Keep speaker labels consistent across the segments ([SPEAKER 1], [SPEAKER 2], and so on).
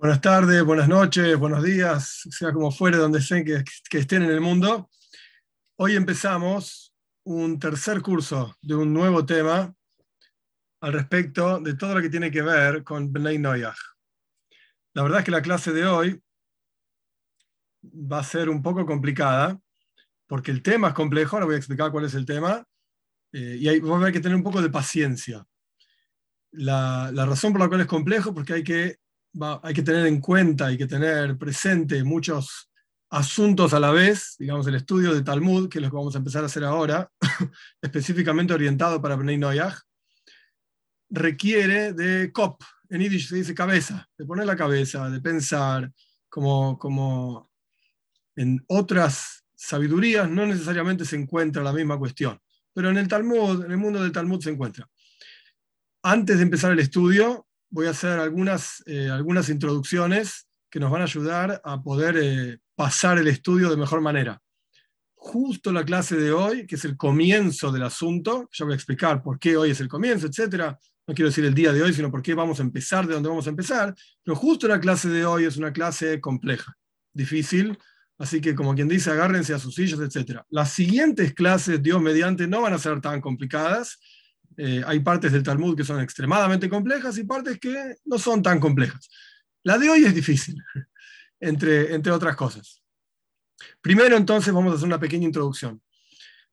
[SPEAKER 1] Buenas tardes, buenas noches, buenos días, sea como fuere, donde estén que, que estén en el mundo. Hoy empezamos un tercer curso de un nuevo tema al respecto de todo lo que tiene que ver con Bnei Noyach. La verdad es que la clase de hoy va a ser un poco complicada, porque el tema es complejo, ahora voy a explicar cuál es el tema, eh, y hay, vamos a ver que tener un poco de paciencia. La, la razón por la cual es complejo, porque hay que hay que tener en cuenta, hay que tener presente muchos asuntos a la vez, digamos el estudio de Talmud, que es lo que vamos a empezar a hacer ahora, específicamente orientado para Bnei Noyaj, requiere de cop, en Yiddish se dice cabeza, de poner la cabeza, de pensar, como, como en otras sabidurías no necesariamente se encuentra la misma cuestión, pero en el Talmud, en el mundo del Talmud se encuentra. Antes de empezar el estudio, voy a hacer algunas, eh, algunas introducciones que nos van a ayudar a poder eh, pasar el estudio de mejor manera. Justo la clase de hoy, que es el comienzo del asunto, ya voy a explicar por qué hoy es el comienzo, etcétera. No quiero decir el día de hoy, sino por qué vamos a empezar de dónde vamos a empezar. Pero justo la clase de hoy es una clase compleja, difícil, Así que, como quien dice, agárrense a sus sillas, etcétera. Las siguientes clases, Dios mediante, no van a ser tan complicadas, eh, hay partes del Talmud que son extremadamente complejas y partes que no son tan complejas. La de hoy es difícil, entre, entre otras cosas. Primero, entonces, vamos a hacer una pequeña introducción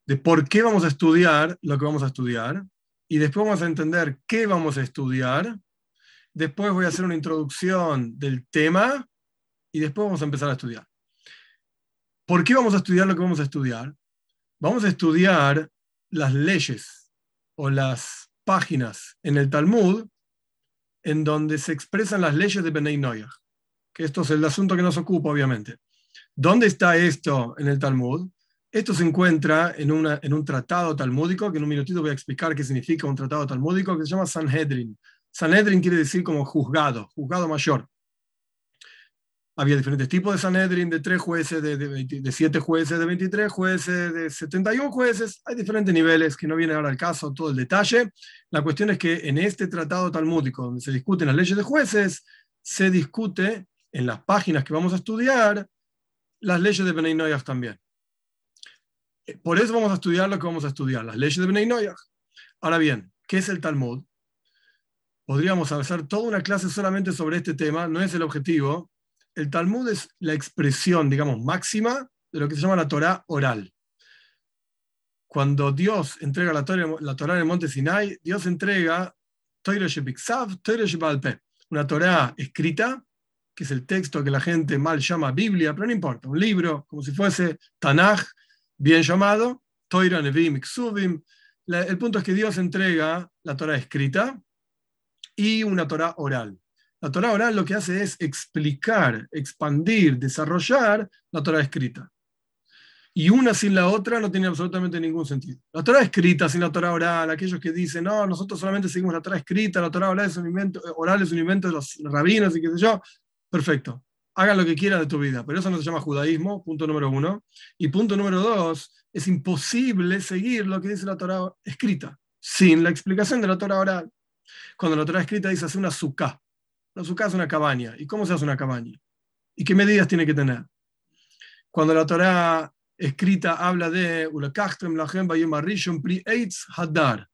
[SPEAKER 1] de por qué vamos a estudiar lo que vamos a estudiar y después vamos a entender qué vamos a estudiar. Después voy a hacer una introducción del tema y después vamos a empezar a estudiar. ¿Por qué vamos a estudiar lo que vamos a estudiar? Vamos a estudiar las leyes o las páginas en el Talmud en donde se expresan las leyes de Benei Noyach, que esto es el asunto que nos ocupa, obviamente. ¿Dónde está esto en el Talmud? Esto se encuentra en, una, en un tratado talmúdico, que en un minutito voy a explicar qué significa un tratado talmúdico, que se llama Sanhedrin. Sanhedrin quiere decir como juzgado, juzgado mayor. Había diferentes tipos de Sanedrin, de tres jueces, de, de, siete jueces, de 23 jueces, de 71 jueces. Hay diferentes niveles que no viene ahora al caso todo el detalle. La cuestión es que en este tratado talmúdico, donde se discuten las leyes de jueces, se discute en las páginas que vamos a estudiar las leyes de Benay Noyach también. Por eso vamos a estudiar lo que vamos a estudiar, las leyes de Benay Noyach. Ahora bien, ¿qué es el Talmud? Podríamos hacer toda una clase solamente sobre este tema, no es el objetivo, el Talmud es la expresión, digamos, máxima de lo que se llama la Torah oral. Cuando Dios entrega la Torah, la en el monte Sinai, Dios entrega una Torah escrita, que es el texto que la gente mal llama Biblia, pero no importa, un libro, como si fuese Tanaj, bien llamado, Toira Nevim Ksuvim. El punto es que Dios entrega la Torah escrita y una Torah oral. La Torah oral lo que hace es explicar, expandir, desarrollar la Torah escrita. Y una sin la otra no tiene absolutamente ningún sentido. La Torah escrita sin la Torah oral, aquellos que dicen, no, nosotros solamente seguimos la Torah escrita, la Torah oral es un invento, oral es un invento de los rabinos y qué sé yo, perfecto. Hagan lo que quieran de tu vida, pero eso no se llama judaísmo, punto número uno. Y punto número dos, es imposible seguir lo que dice la Torah escrita sin la explicación de la Torah oral. Cuando la Torah escrita dice hacer una sukkah, en su casa una cabaña. ¿Y cómo se hace una cabaña? ¿Y qué medidas tiene que tener? Cuando la Torah escrita habla de hadar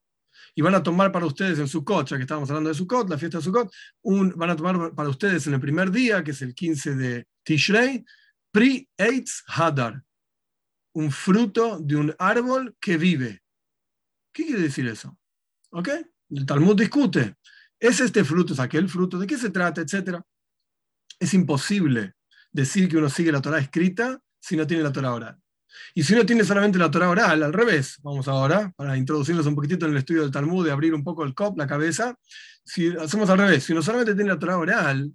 [SPEAKER 1] y van a tomar para ustedes en Sukkot, ya que estábamos hablando de Sukkot, la fiesta de Sukkot, un, van a tomar para ustedes en el primer día, que es el 15 de Tishrei, Pri Eitz Hadar, un fruto de un árbol que vive. ¿Qué quiere decir eso? ¿Ok? El Talmud discute. ¿Es este fruto, es aquel fruto? ¿De qué se trata? Etcétera. Es imposible decir que uno sigue la Torah escrita si no tiene la Torah oral. Y si uno tiene solamente la Torah oral, al revés, vamos ahora, para introducirnos un poquitito en el estudio del Talmud, y abrir un poco el cop, la cabeza, si hacemos al revés, si uno solamente tiene la Torah oral,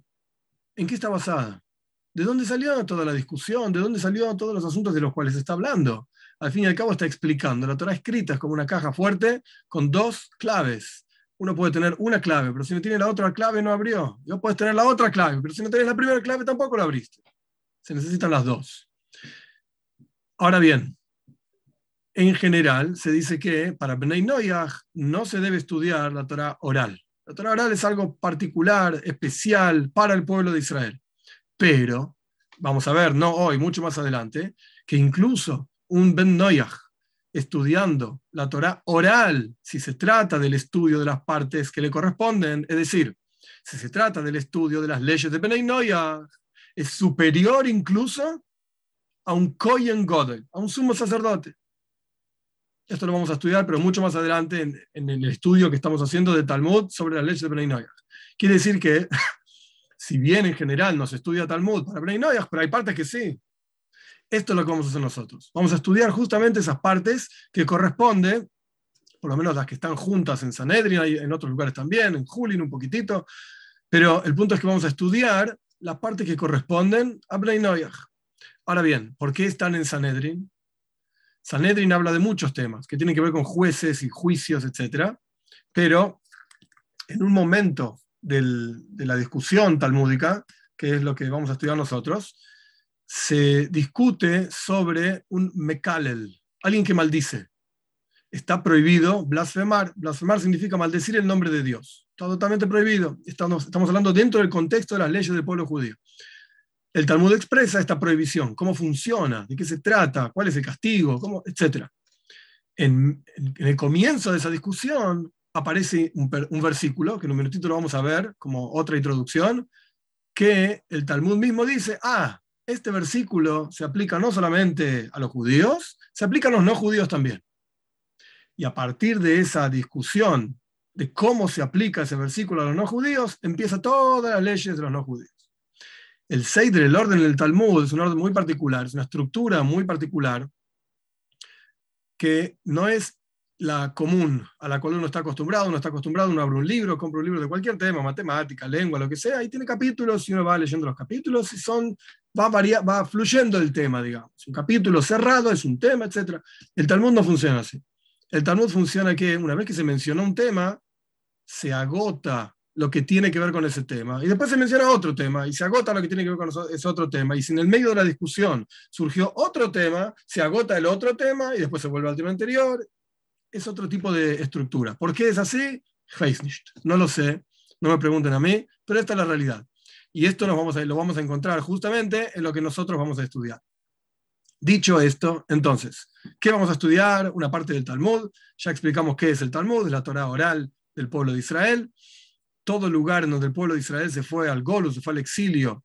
[SPEAKER 1] ¿en qué está basada? ¿De dónde salió toda la discusión? ¿De dónde salió todos los asuntos de los cuales se está hablando? Al fin y al cabo está explicando. La Torah escrita es como una caja fuerte con dos claves uno puede tener una clave, pero si no tiene la otra clave no abrió. Yo puedes tener la otra clave, pero si no tienes la primera clave tampoco la abriste. Se necesitan las dos. Ahora bien, en general se dice que para Bnei Noyach no se debe estudiar la Torah oral. La Torah oral es algo particular, especial para el pueblo de Israel. Pero, vamos a ver, no hoy, mucho más adelante, que incluso un Ben Noyach, estudiando la Torah oral, si se trata del estudio de las partes que le corresponden, es decir, si se trata del estudio de las leyes de Ben Noyach, es superior incluso a un Kohen Godel, a un sumo sacerdote. Esto lo vamos a estudiar, pero mucho más adelante en, el estudio que estamos haciendo de Talmud sobre las leyes de Bnei Noyach. Quiere decir que, si bien en general no se estudia Talmud para Bnei Noyach, pero hay partes que sí. Esto es lo que vamos a hacer nosotros. Vamos a estudiar justamente esas partes que corresponden, por lo menos las que están juntas en Sanedrin, en otros lugares también, en Julin un poquitito, pero el punto es que vamos a estudiar las partes que corresponden a Noyach. Ahora bien, ¿por qué están en Sanedrin? Sanedrin habla de muchos temas que tienen que ver con jueces y juicios, etc. Pero en un momento de la discusión talmúdica, que es lo que vamos a estudiar nosotros, se discute sobre un mekalel, alguien que maldice. Está prohibido blasfemar. Blasfemar significa maldecir el nombre de Dios. Está totalmente prohibido. Estamos, hablando dentro del contexto de las leyes del pueblo judío. El Talmud expresa esta prohibición, cómo funciona, de qué se trata, cuál es el castigo, cómo, etc. En, el comienzo de esa discusión aparece un, versículo, que en un minutito lo vamos a ver como otra introducción, que el Talmud mismo dice, ah, este versículo se aplica no solamente a los judíos, se aplica a los no judíos también. Y a partir de esa discusión de cómo se aplica ese versículo a los no judíos, empieza todas las leyes de los no judíos el Seider, el orden del Talmud, es un orden muy particular, es una estructura muy particular que no es la común a la cual uno está acostumbrado. Uno está acostumbrado, uno abre un libro, compra un libro de cualquier tema, matemática, lengua, lo que sea, y tiene capítulos y uno va leyendo los capítulos y son, va, va fluyendo el tema, digamos. Un capítulo cerrado es un tema, etc. El Talmud no funciona así. El Talmud funciona que una vez que se menciona un tema, se agota lo que tiene que ver con ese tema. Y después se menciona otro tema y se agota lo que tiene que ver con ese otro tema. Y si en el medio de la discusión surgió otro tema, se agota el otro tema y después se vuelve al tema anterior. Es otro tipo de estructura. ¿Por qué es así? No lo sé, no me pregunten a mí, pero esta es la realidad. Y esto nos vamos a, lo vamos a encontrar justamente en lo que nosotros vamos a estudiar. Dicho esto, entonces, ¿qué vamos a estudiar? Una parte del Talmud. Ya explicamos qué es el Talmud, la Torah oral del pueblo de Israel todo lugar en donde el pueblo de Israel se fue al Golus, se fue al exilio,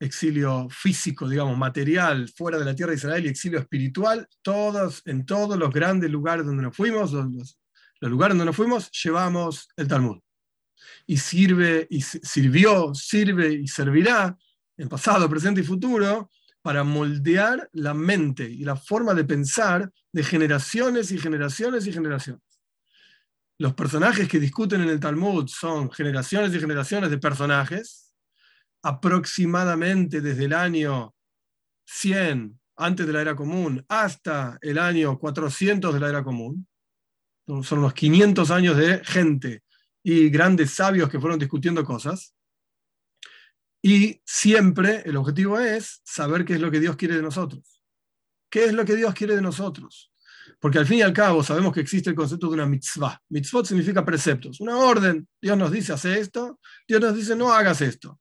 [SPEAKER 1] exilio físico, digamos, material, fuera de la tierra de Israel y exilio espiritual, todos, en todos los grandes lugares donde nos fuimos, los, lugares donde nos fuimos, llevamos el Talmud. Y sirve, y sirvió, sirve y servirá en pasado, presente y futuro para moldear la mente y la forma de pensar de generaciones y generaciones y generaciones los personajes que discuten en el Talmud son generaciones y generaciones de personajes, aproximadamente desde el año 100 antes de la era común hasta el año 400 de la era común. Son los 500 años de gente y grandes sabios que fueron discutiendo cosas. Y siempre el objetivo es saber qué es lo que Dios quiere de nosotros. ¿Qué es lo que Dios quiere de nosotros? Porque al fin y al cabo sabemos que existe el concepto de una mitzvah. Mitzvot significa preceptos, una orden. Dios nos dice, hace esto, Dios nos dice, no hagas esto.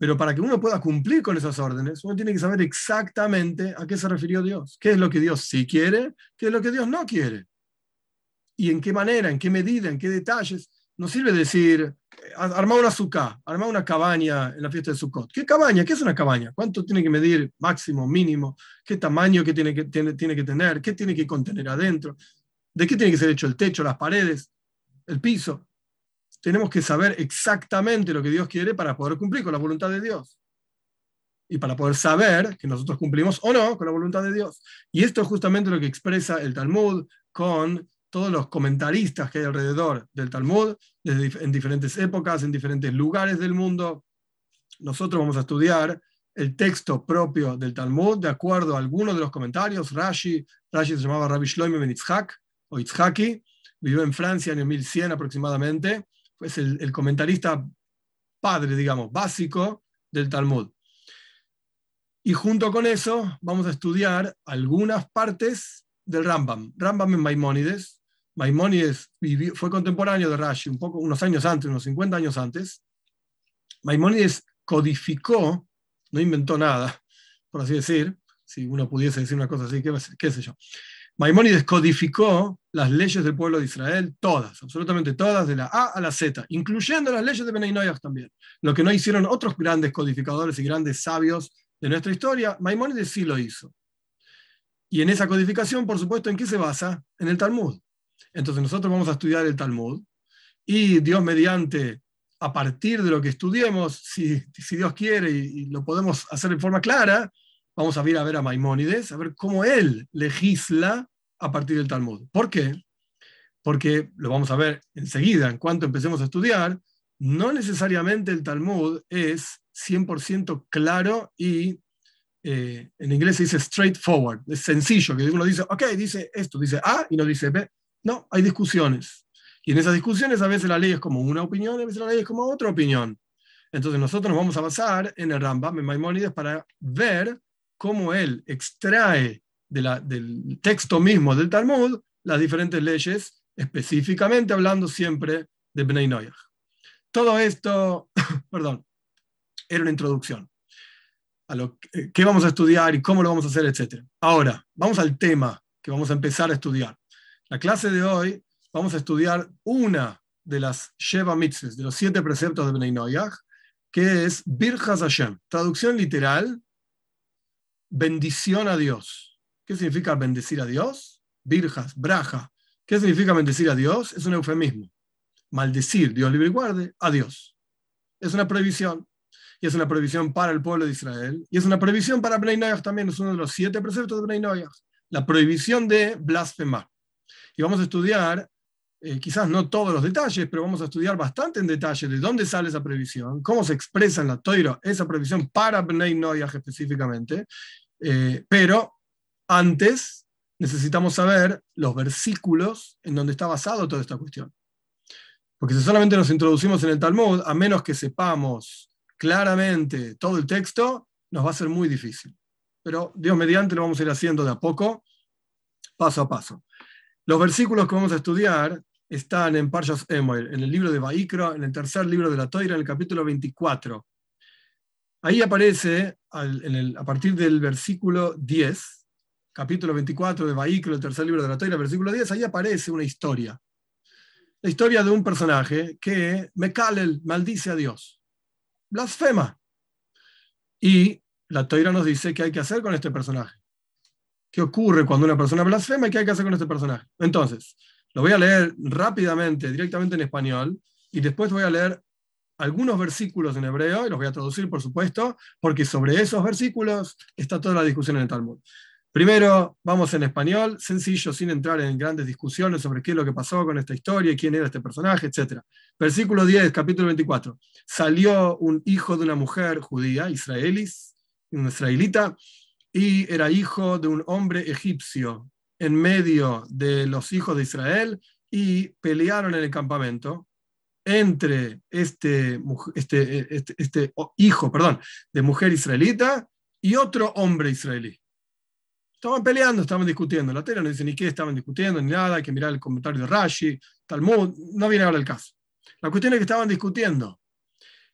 [SPEAKER 1] Pero para que uno pueda cumplir con esas órdenes, uno tiene que saber exactamente a qué se refirió Dios. ¿Qué es lo que Dios sí quiere? ¿Qué es lo que Dios no quiere? ¿Y en qué manera, en qué medida, en qué detalles? No sirve decir, armar una azúcar, armar una cabaña en la fiesta de Sukkot. ¿Qué cabaña? ¿Qué es una cabaña? ¿Cuánto tiene que medir máximo, mínimo? ¿Qué tamaño que tiene, que, tiene, tiene que tener? ¿Qué tiene que contener adentro? ¿De qué tiene que ser hecho el techo, las paredes, el piso? Tenemos que saber exactamente lo que Dios quiere para poder cumplir con la voluntad de Dios. Y para poder saber que nosotros cumplimos o no con la voluntad de Dios. Y esto es justamente lo que expresa el Talmud con todos los comentaristas que hay alrededor del Talmud, desde, en diferentes épocas, en diferentes lugares del mundo. Nosotros vamos a estudiar el texto propio del Talmud de acuerdo a algunos de los comentarios. Rashi, Rashi se llamaba Rabbi Shloime ben Itzhak, o Itzhaki, vivió en Francia en el 1100 aproximadamente, es el, comentarista padre, digamos, básico del Talmud. Y junto con eso vamos a estudiar algunas partes del Rambam. Rambam en Maimónides, Maimónides fue contemporáneo de Rashi, un poco, unos años antes, unos 50 años antes. Maimónides codificó, no inventó nada, por así decir, si uno pudiese decir una cosa así, qué, qué sé yo. Maimónides codificó las leyes del pueblo de Israel, todas, absolutamente todas, de la A a la Z, incluyendo las leyes de Benay también. Lo que no hicieron otros grandes codificadores y grandes sabios de nuestra historia, Maimónides sí lo hizo. Y en esa codificación, por supuesto, ¿en qué se basa? En el Talmud. Entonces nosotros vamos a estudiar el Talmud y Dios mediante, a partir de lo que estudiemos, si, Dios quiere y, lo podemos hacer en forma clara, vamos a ir a ver a Maimónides, a ver cómo él legisla a partir del Talmud. ¿Por qué? Porque lo vamos a ver enseguida, en cuanto empecemos a estudiar, no necesariamente el Talmud es 100% claro y eh, en inglés se dice straightforward, es sencillo, que uno dice, ok, dice esto, dice A y no dice B. No, hay discusiones. Y en esas discusiones a veces la ley es como una opinión, a veces la ley es como otra opinión. Entonces nosotros nos vamos a basar en el Rambam, en Maimónides, para ver cómo él extrae del texto mismo del Talmud las diferentes leyes, específicamente hablando siempre de Bnei Noyach. Todo esto, perdón, era una introducción a lo que vamos a estudiar y cómo lo vamos a hacer, etc. Ahora, vamos al tema que vamos a empezar a estudiar. La clase de hoy vamos a estudiar una de las Sheva Mitzvahs, de los siete preceptos de Bnei Noyach, que es Birchas Hashem. Traducción literal, bendición a Dios. ¿Qué significa bendecir a Dios? Birjas, braja. ¿Qué significa bendecir a Dios? Es un eufemismo. Maldecir, Dios libre y guarde, a Dios. Es una prohibición. Y es una prohibición para el pueblo de Israel. Y es una prohibición para Bnei Noyach también. Es uno de los siete preceptos de Bnei Noyach. La prohibición de blasfemar y vamos a estudiar, eh, quizás no todos los detalles, pero vamos a estudiar bastante en detalle de dónde sale esa previsión, cómo se expresa en la Toiro esa previsión para Bnei Noyaj específicamente, eh, pero antes necesitamos saber los versículos en donde está basado toda esta cuestión. Porque si solamente nos introducimos en el Talmud, a menos que sepamos claramente todo el texto, nos va a ser muy difícil. Pero Dios mediante lo vamos a ir haciendo de a poco, paso a paso. Los versículos que vamos a estudiar están en Parshas Emoel, en el libro de Baikro, en el tercer libro de la Toira, en el capítulo 24. Ahí aparece, a partir del versículo 10, capítulo 24 de Baikro, el tercer libro de la Toira, versículo 10, ahí aparece una historia. La historia de un personaje que Mekalel maldice a Dios, blasfema. Y la Toira nos dice qué hay que hacer con este personaje qué ocurre cuando una persona blasfema y qué hay que hacer con este personaje. Entonces, lo voy a leer rápidamente, directamente en español, y después voy a leer algunos versículos en hebreo, y los voy a traducir, por supuesto, porque sobre esos versículos está toda la discusión en el Talmud. Primero, vamos en español, sencillo, sin entrar en grandes discusiones sobre qué es lo que pasó con esta historia, quién era este personaje, etc. Versículo 10, capítulo 24. Salió un hijo de una mujer judía, israelís, un israelita, y era hijo de un hombre egipcio en medio de los hijos de Israel y pelearon en el campamento entre este, este, este, este hijo perdón, de mujer israelita y otro hombre israelí. Estaban peleando, estaban discutiendo. La tela no dice ni qué estaban discutiendo, ni nada, hay que mirar el comentario de Rashi, Talmud, no viene ahora el caso. La cuestión es que estaban discutiendo.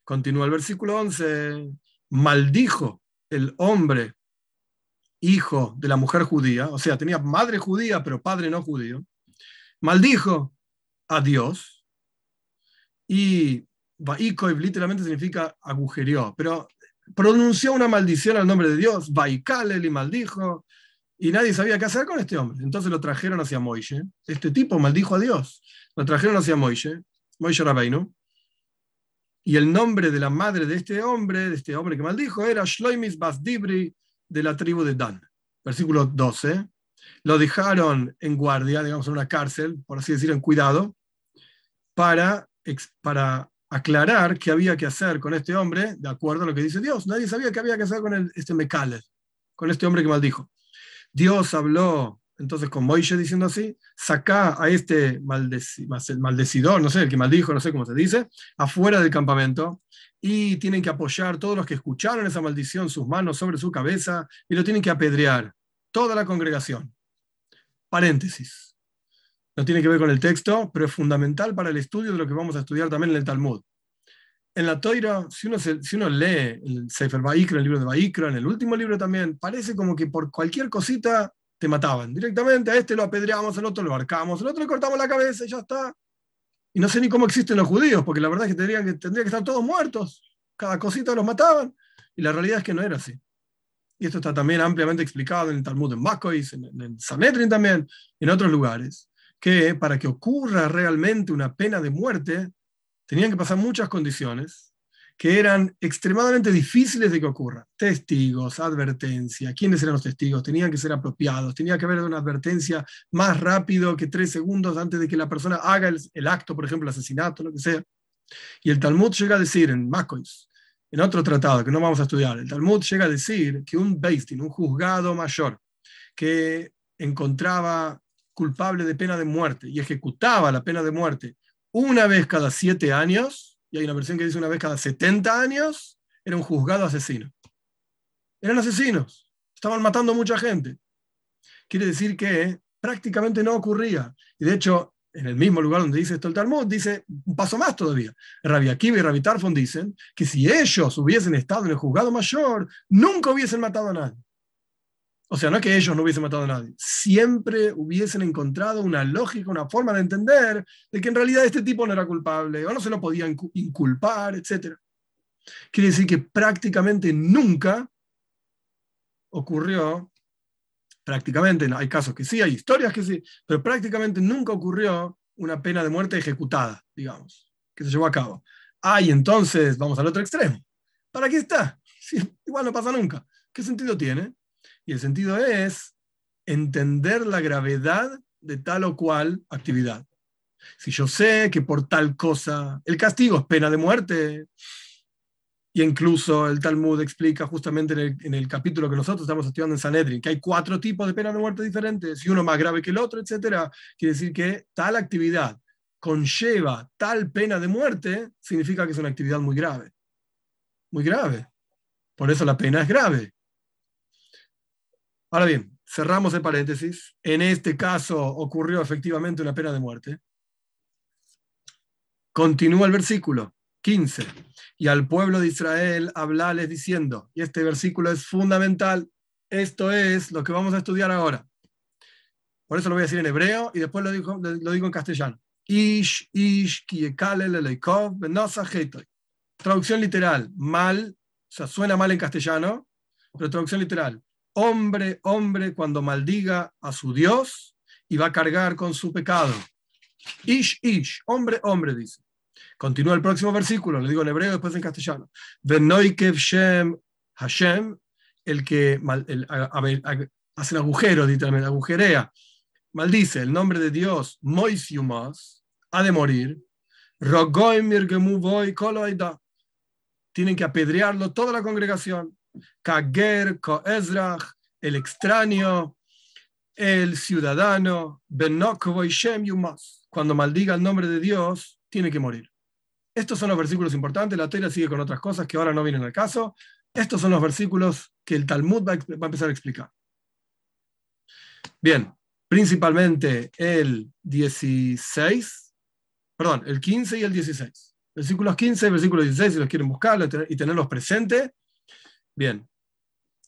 [SPEAKER 1] Continúa el versículo 11, maldijo el hombre hijo de la mujer judía, o sea, tenía madre judía, pero padre no judío, maldijo a Dios y Vaikoiv literalmente significa agujereó, pero pronunció una maldición al nombre de Dios, Vaikalel y maldijo, y nadie sabía qué hacer con este hombre. Entonces lo trajeron hacia Moishe. Este tipo maldijo a Dios. Lo trajeron hacia Moishe, Moishe Rabbeinu. Y el nombre de la madre de este hombre, de este hombre que maldijo, era Shloimis Basdibri de la tribu de Dan. Versículo 12. Lo dejaron en guardia, digamos, en una cárcel, por así decir, en cuidado, para, para aclarar qué había que hacer con este hombre, de acuerdo a lo que dice Dios. Nadie sabía qué había que hacer con el, este Mecale, con este hombre que maldijo. Dios habló entonces con Moisés diciendo así, saca a este maldecidor, no sé, el que maldijo, no sé cómo se dice, afuera del campamento y tienen que apoyar todos los que escucharon esa maldición sus manos sobre su cabeza y lo tienen que apedrear, toda la congregación. Paréntesis. no tiene que ver con el texto, pero es fundamental para el estudio de lo que vamos a estudiar también en el Talmud. En la Toira, si uno, si uno lee el Sefer Baikra, el libro de Baikra, en el último libro también, parece como que por cualquier cosita te mataban. Directamente a este lo apedreamos, al otro lo arcamos, al otro le cortamos la cabeza y ya está. Y no sé ni cómo existen los judíos, porque la verdad es que tendrían que, tendrían que estar todos muertos. Cada cosita los mataban. Y la realidad es que no era así. Y esto está también ampliamente explicado en el Talmud en Makois, en, en también, en otros lugares, que para que ocurra realmente una pena de muerte, tenían que pasar muchas condiciones que eran extremadamente difíciles de que ocurra. Testigos, advertencia, quiénes eran los testigos, tenían que ser apropiados, tenía que haber una advertencia más rápido que tres segundos antes de que la persona haga el, acto, por ejemplo, asesinato, lo que sea. Y el Talmud llega a decir en Makois, en otro tratado que no vamos a estudiar, el Talmud llega a decir que un Beistin, un juzgado mayor, que encontraba culpable de pena de muerte y ejecutaba la pena de muerte una vez cada siete años, y hay una versión que dice una vez cada 70 años, era un juzgado asesino. Eran asesinos, estaban matando mucha gente. Quiere decir que prácticamente no ocurría. Y de hecho, en el mismo lugar donde dice esto el Talmud, dice un paso más todavía. Rabbi Akiva y Rabbi Tarfon dicen que si ellos hubiesen estado en el juzgado mayor, nunca hubiesen matado a nadie. O sea, no es que ellos no hubiesen matado a nadie, siempre hubiesen encontrado una lógica, una forma de entender de que en realidad este tipo no era culpable o no se lo podían inculpar, etc. Quiere decir que prácticamente nunca ocurrió, prácticamente, hay casos que sí, hay historias que sí, pero prácticamente nunca ocurrió una pena de muerte ejecutada, digamos, que se llevó a cabo. Ah, entonces vamos al otro extremo. ¿Para qué está? igual no pasa nunca. ¿Qué sentido tiene? Y el sentido es entender la gravedad de tal o cual actividad. Si yo sé que por tal cosa el castigo es pena de muerte, y incluso el Talmud explica justamente en el, capítulo que nosotros estamos estudiando en Sanedrin, que hay cuatro tipos de pena de muerte diferentes, y uno más grave que el otro, etc. Quiere decir que tal actividad conlleva tal pena de muerte, significa que es una actividad muy grave. Muy grave. Por eso la pena es grave. Ahora bien, cerramos el paréntesis. En este caso ocurrió efectivamente una pena de muerte. Continúa el versículo 15. Y al pueblo de Israel hablales diciendo, y este versículo es fundamental, esto es lo que vamos a estudiar ahora. Por eso lo voy a decir en hebreo y después lo digo, en castellano. Ish, ish, Traducción literal, mal, o sea, suena mal en castellano, pero traducción literal hombre, hombre, cuando maldiga a su Dios y va a cargar con su pecado. Ish, ish, hombre, hombre, dice. Continúa el próximo versículo, lo digo en hebreo, después en castellano. Venoikev Shem Hashem, el que hace el agujero, literalmente, agujerea, maldice el nombre de Dios, Moisiumas, ha de morir. Tienen que apedrearlo toda la congregación. Kager, Koezrach, el extraño, el ciudadano. Cuando maldiga el nombre de Dios, tiene que morir. Estos son los versículos importantes. La teoría sigue con otras cosas que ahora no vienen al caso. Estos son los versículos que el Talmud va a empezar a explicar. Bien, principalmente el 16, perdón, el 15 y el 16. Versículos 15 y versículos 16, si los quieren buscar y tenerlos presentes, Bien,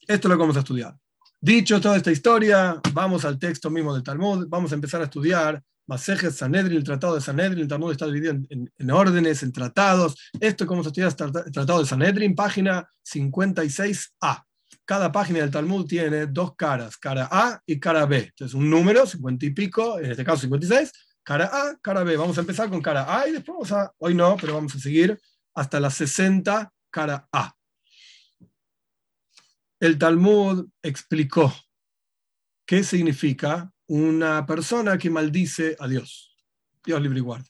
[SPEAKER 1] esto es lo que vamos a estudiar. Dicho toda esta historia, vamos al texto mismo del Talmud, vamos a empezar a estudiar Masejes Sanedrin, el tratado de Sanedrin, el Talmud está dividido en, órdenes, en tratados. Esto es como se estudia el tratado de Sanedrin, página 56a. Cada página del Talmud tiene dos caras, cara A y cara B. Entonces, un número, 50 y pico, en este caso 56, cara A, cara B. Vamos a empezar con cara A y después vamos a, hoy no, pero vamos a seguir hasta la 60, cara A el Talmud explicó qué significa una persona que maldice a Dios. Dios libre y guarde.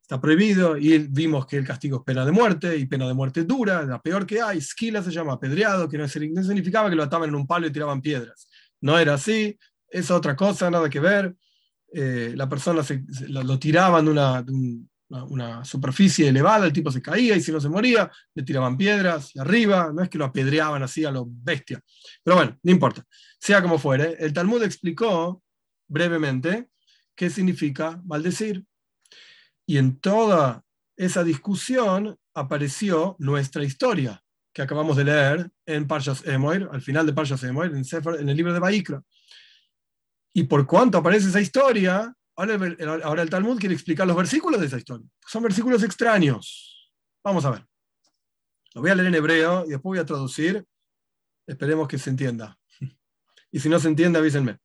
[SPEAKER 1] Está prohibido y vimos que el castigo es pena de muerte y pena de muerte dura, la peor que hay. Skila se llama apedreado, que no significaba que lo ataban en un palo y tiraban piedras. No era así, es otra cosa, nada que ver. Eh, la persona se, lo, tiraban de, una, una, superficie elevada, el tipo se caía y si no se moría, le tiraban piedras y arriba, no es que lo apedreaban así a lo bestia. Pero bueno, no importa. Sea como fuere, el Talmud explicó brevemente ¿qué significa maldecir? Y en toda esa discusión apareció nuestra historia, que acabamos de leer en Parshas Emoir, al final de Parshas Emoir, en, en el libro de Baikra. Y por cuanto aparece esa historia, ahora el, Talmud quiere explicar los versículos de esa historia. Son versículos extraños. Vamos a ver. Lo voy a leer en hebreo y después voy a traducir. Esperemos que se entienda. Y si no se entiende, avísenme.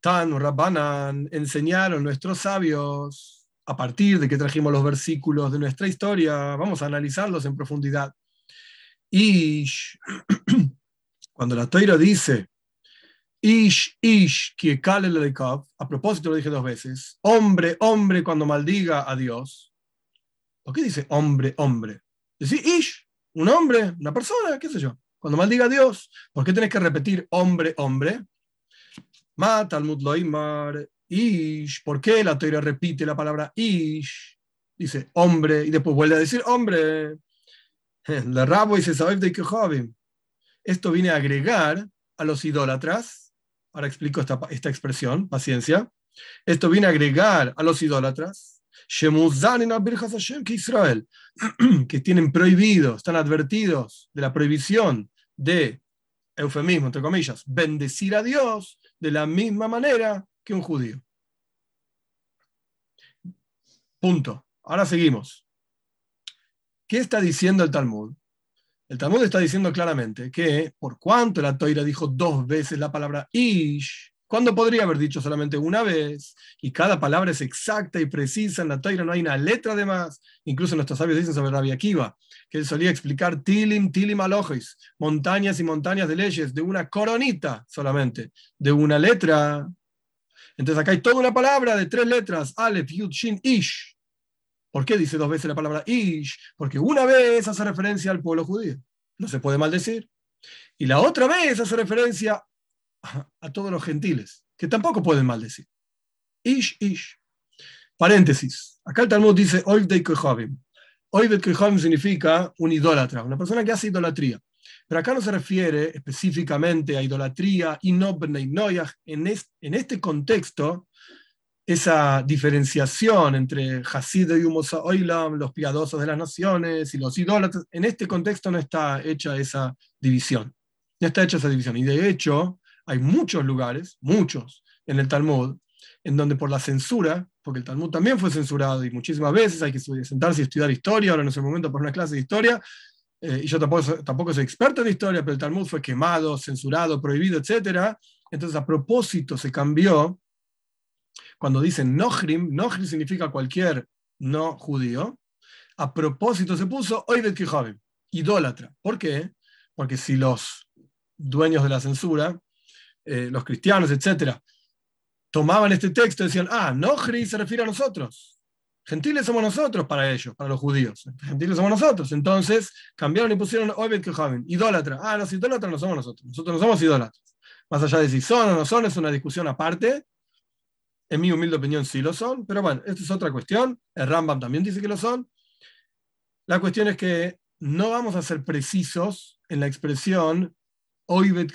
[SPEAKER 1] Tan Rabbanan enseñaron nuestros sabios a partir de que trajimos los versículos de nuestra historia. Vamos a analizarlos en profundidad. Ish, cuando la Toira dice Ish, ish, a propósito lo dije dos veces, hombre, hombre cuando maldiga a Dios. ¿Por qué dice hombre, hombre? Decir ish, un hombre, una persona, qué sé yo. Cuando maldiga a Dios, ¿por qué tenés que repetir hombre, hombre? Mata al Loimar, ish. ¿Por qué la teoría repite la palabra ish? Dice hombre y después vuelve a decir hombre. La rabo dice de Esto viene a agregar a los idólatras. Ahora explico esta, esta expresión, paciencia. Esto viene a agregar a los idólatras que Israel, que tienen prohibido, están advertidos de la prohibición de, eufemismo, entre comillas, bendecir a Dios de la misma manera que un judío. Punto. Ahora seguimos. ¿Qué está diciendo el Talmud? El Talmud está diciendo claramente que por cuanto la Toira dijo dos veces la palabra ish, cuando podría haber dicho solamente una vez, y cada palabra es exacta y precisa, en la Toira no hay una letra de más, incluso nuestros sabios dicen sobre Rabbi Akiva, que él solía explicar tilim, tilim alojis, montañas y montañas de leyes, de una coronita solamente, de una letra. Entonces acá hay toda una palabra de tres letras, Aleph, Yud, Shin, Ish. ¿Por qué dice dos veces la palabra Ish? Porque una vez hace referencia al pueblo judío, no se puede maldecir. Y la otra vez hace referencia a todos los gentiles, que tampoco pueden maldecir. Ish, ish. Paréntesis. Acá el Talmud dice Oivdei Kehovim. Oivdei Kehovim significa un idólatra, una persona que hace idolatría. Pero acá no se refiere específicamente a idolatría y no en este contexto, esa diferenciación entre Hasid y Humosa Oilam, los piadosos de las naciones y los idólatras, en este contexto no está hecha esa división. No está hecha esa división. Y de hecho, hay muchos lugares, muchos, en el Talmud, en donde por la censura, porque el Talmud también fue censurado y muchísimas veces hay que sentarse y estudiar historia, ahora no es el momento para una clase de historia, eh, y yo tampoco, tampoco soy experto en historia, pero el Talmud fue quemado, censurado, prohibido, etc. Entonces a propósito se cambió, cuando dicen Nohrim, Nohrim significa cualquier no judío, a propósito se puso Oivet Kihavim, idólatra. ¿Por qué? Porque si los dueños de la censura eh, los cristianos, etcétera, tomaban este texto y decían, ah, Nohri se refiere a nosotros. Gentiles somos nosotros para ellos, para los judíos. Gentiles somos nosotros. Entonces cambiaron y pusieron Obed Kehavim, idólatra. Ah, los idólatras no somos nosotros. Nosotros no somos idólatras. Más allá de si son o no son, es una discusión aparte. En mi humilde opinión sí lo son, pero bueno, esta es otra cuestión. El Rambam también dice que lo son. La cuestión es que no vamos a ser precisos en la expresión Oibet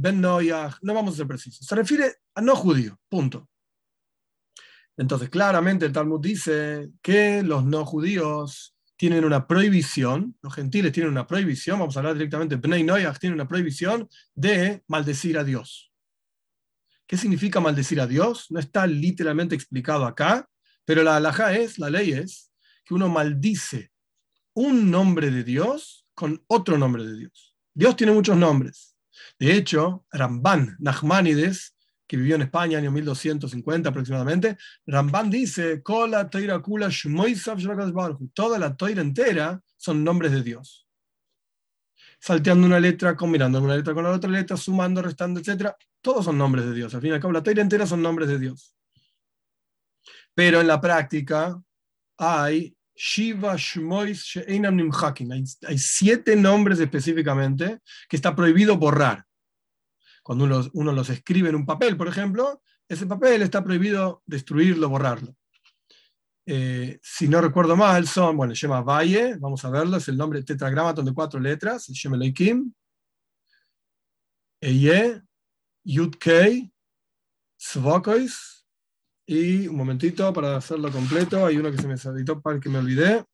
[SPEAKER 1] Ben Noyach, no vamos a ser precisos. Se refiere a no judío, punto. Entonces, claramente el Talmud dice que los no judíos tienen una prohibición, los gentiles tienen una prohibición, vamos a hablar directamente, Bnei Noyach tiene una prohibición de maldecir a Dios. ¿Qué significa maldecir a Dios? No está literalmente explicado acá, pero la halajá es, la ley es, que uno maldice un nombre de Dios con otro nombre de Dios. Dios tiene muchos nombres. De hecho, Ramban Nachmanides, que vivió en España en año 1250 aproximadamente, Ramban dice, toda la toira entera son nombres de Dios. Salteando una letra, combinando una letra con la otra letra, sumando, restando, etc. Todos son nombres de Dios. Al fin y al cabo, la toira entera son nombres de Dios. Pero en la práctica hay Shiva Shmois Hay, siete nombres específicamente que está prohibido borrar. Cuando uno, los escribe en un papel, por ejemplo, ese papel está prohibido destruirlo, borrarlo. Eh, si no recuerdo mal, son, bueno, se llama Valle, vamos a verlo, es el nombre tetragramaton de cuatro letras, se llama Leikim, Eye, Yudkei, Svokois, Y un momentito para hacerlo completo. Hay uno que se me saltó para que me olvidé.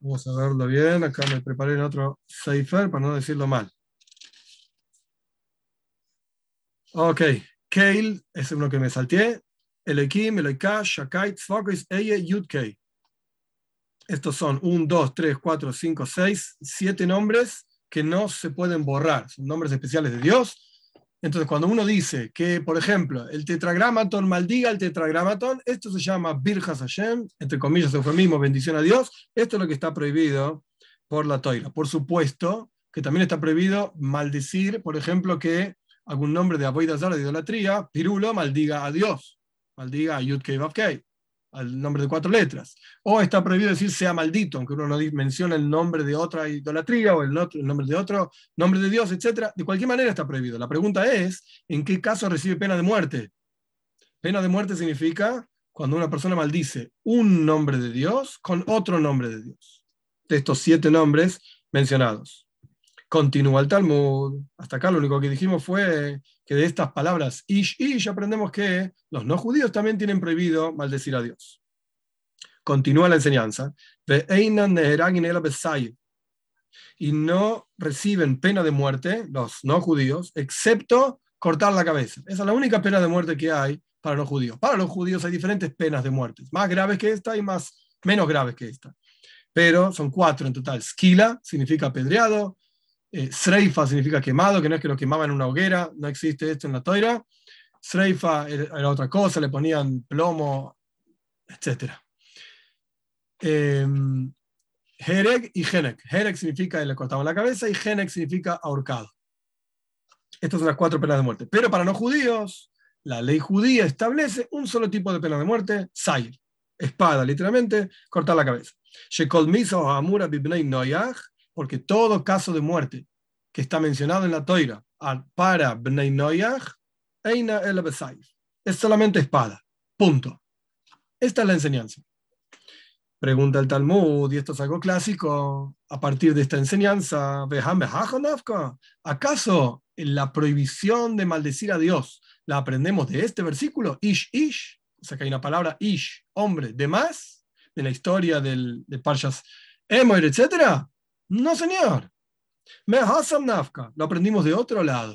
[SPEAKER 1] Vamos a verlo bien. Acá me preparé en otro cipher para no decirlo mal. Ok. Kale es uno que me salté. Elekim, Eleika, Shakai, Tzvakis, Eye, Yudkei. Estos son 1, 2, 3, 4, 5, 6, 7 nombres que no se pueden borrar. Son nombres especiales de Dios entonces, cuando uno dice que, por ejemplo, el tetragramaton maldiga el tetragramaton, esto se llama Birjas Hashem, entre comillas, eufemismo, bendición a Dios. Esto es lo que está prohibido por la toira. Por supuesto que también está prohibido maldecir, por ejemplo, que algún nombre de Aboidazar de idolatría, Pirulo, maldiga a Dios, maldiga Yud Kei al nombre de cuatro letras. O está prohibido decir sea maldito, aunque uno no menciona el nombre de otra idolatría o el, nombre de otro, nombre de Dios, etc. De cualquier manera está prohibido. La pregunta es, ¿en qué caso recibe pena de muerte? Pena de muerte significa cuando una persona maldice un nombre de Dios con otro nombre de Dios. De estos siete nombres mencionados. Continúa el Talmud. Hasta acá lo único que dijimos fue que de estas palabras ish, ish, aprendemos que los no judíos también tienen prohibido maldecir a Dios. Continúa la enseñanza. Y no reciben pena de muerte, los no judíos, excepto cortar la cabeza. Esa es la única pena de muerte que hay para los judíos. Para los judíos hay diferentes penas de muerte, más graves que esta y más, menos graves que esta. Pero son cuatro en total. Skila significa apedreado, eh, Sreifa significa quemado, que no es que lo quemaban en una hoguera, no existe esto en la toira. Sreifa era, otra cosa, le ponían plomo, etc. Eh, Herek y Genek. Herek significa le cortaban la cabeza y Genek significa ahorcado. Estas son las cuatro penas de muerte. Pero para no judíos, la ley judía establece un solo tipo de pena de muerte, Sair. Espada, literalmente, cortar la cabeza. Shekol Misa Amura Bibnei Noyach porque todo caso de muerte que está mencionado en la Toira para Bnei Noyach, es solamente espada. Punto. Esta es la enseñanza. Pregunta el Talmud, y esto es algo clásico, a partir de esta enseñanza, ¿acaso la prohibición de maldecir a Dios la aprendemos de este versículo? Ish, ish, o sea que hay una palabra ish, hombre, de más, de la historia del, de Parshas Emoir, etc. No, señor. Me Nafka. Lo aprendimos de otro lado.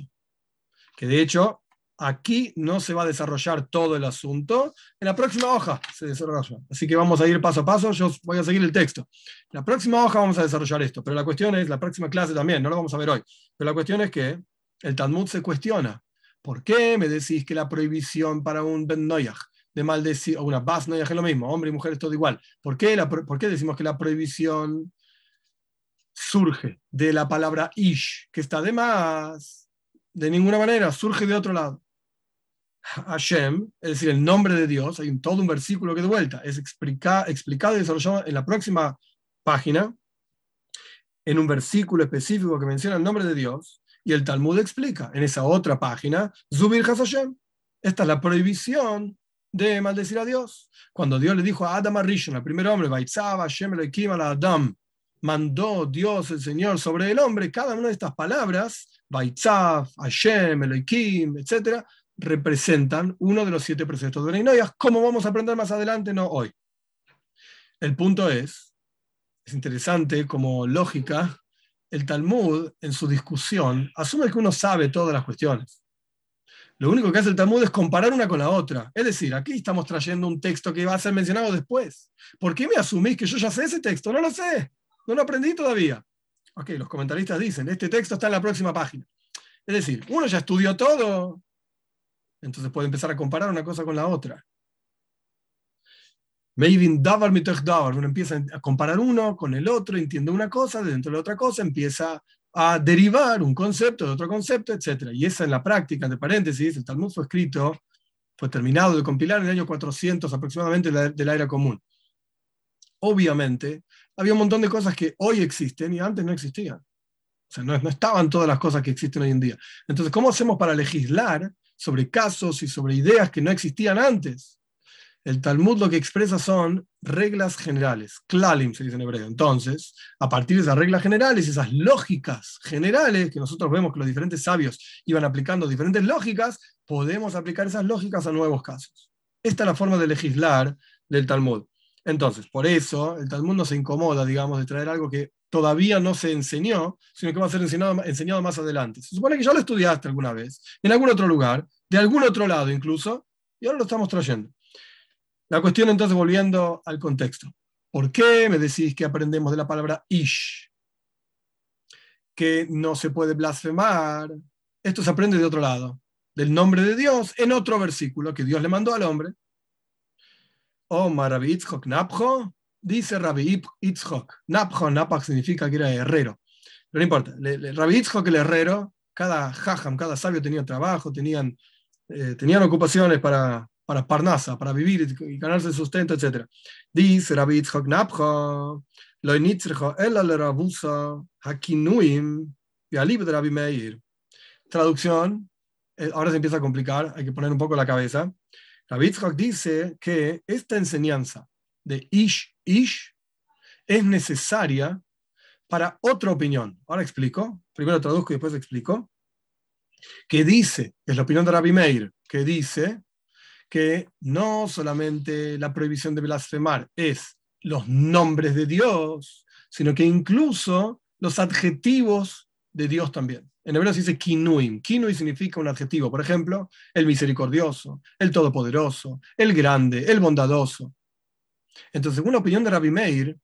[SPEAKER 1] Que de hecho, aquí no se va a desarrollar todo el asunto. En la próxima hoja se desarrolla. Así que vamos a ir paso a paso. Yo voy a seguir el texto. En la próxima hoja vamos a desarrollar esto. Pero la cuestión es, la próxima clase también, no lo vamos a ver hoy. Pero la cuestión es que el Talmud se cuestiona. ¿Por qué me decís que la prohibición para un Ben de maldecir, o una Bas es lo mismo, hombre y mujer es todo igual? ¿Por qué, ¿Por qué decimos que la prohibición surge de la palabra ish, que está de más, de ninguna manera, surge de otro lado. Hashem, es decir, el nombre de Dios, hay todo un versículo que de vuelta es explica, explicado y desarrollado en la próxima página, en un versículo específico que menciona el nombre de Dios, y el Talmud explica en esa otra página, Zubir Hashem. Esta es la prohibición de maldecir a Dios. Cuando Dios le dijo a Adam Arishon, al primer hombre, Hashem Adam, mandó Dios, el Señor, sobre el hombre, cada una de estas palabras, Baitzaf, Hashem, Elohim, etc., representan uno de los siete preceptos de la como vamos a aprender más adelante, no hoy. El punto es, es interesante como lógica, el Talmud en su discusión asume que uno sabe todas las cuestiones. Lo único que hace el Talmud es comparar una con la otra. Es decir, aquí estamos trayendo un texto que va a ser mencionado después. ¿Por qué me asumís que yo ya sé ese texto? No lo sé. No lo aprendí todavía. Ok, los comentaristas dicen, este texto está en la próxima página. Es decir, uno ya estudió todo, entonces puede empezar a comparar una cosa con la otra. Maybe davar davar, uno empieza a comparar uno con el otro, entiende una cosa, dentro de la otra cosa empieza a derivar un concepto de otro concepto, etc. Y esa en la práctica, entre paréntesis, el Talmud fue escrito, fue terminado de compilar en el año 400 aproximadamente de la era común. Obviamente, había un montón de cosas que hoy existen y antes no existían. O sea, no, no, estaban todas las cosas que existen hoy en día. Entonces, ¿cómo hacemos para legislar sobre casos y sobre ideas que no existían antes? El Talmud lo que expresa son reglas generales, klalim se dice en hebreo. Entonces, a partir de esas reglas generales, esas lógicas generales, que nosotros vemos que los diferentes sabios iban aplicando diferentes lógicas, podemos aplicar esas lógicas a nuevos casos. Esta es la forma de legislar del Talmud. Entonces, por eso el Talmud no se incomoda, digamos, de traer algo que todavía no se enseñó, sino que va a ser enseñado, enseñado más adelante. Se supone que ya lo estudiaste alguna vez, en algún otro lugar, de algún otro lado incluso, y ahora lo estamos trayendo. La cuestión entonces, volviendo al contexto. ¿Por qué me decís que aprendemos de la palabra ish? Que no se puede blasfemar. Esto se aprende de otro lado, del nombre de Dios, en otro versículo que Dios le mandó al hombre. Omar Rabbi Itzhok Napjo, dice Rabbi Itzhok. Napjo, Napak significa que era herrero. No importa. Rabbi Itzhok, el herrero, cada jajam, cada sabio tenía trabajo, tenían, eh, tenían ocupaciones para, para Parnasa, para vivir y ganarse el sustento, etc. Dice Rabbi Itzhok Napjo, lo initzrejo el rabusa hakinuim y alib de Rabbi Meir. Traducción, eh, ahora se empieza a complicar, hay que poner un poco la cabeza. Rabbi dice que esta enseñanza de Ish Ish es necesaria para otra opinión. Ahora explico, primero traduzco y después explico. Que dice, es la opinión de Rabbi Meir, que dice que no solamente la prohibición de blasfemar es los nombres de Dios, sino que incluso los adjetivos de Dios también. En hebreo se dice kinuim. Kinui significa un adjetivo. Por ejemplo, el misericordioso, el todopoderoso, el grande, el bondadoso. Entonces, la opinión de Rabbi Meir,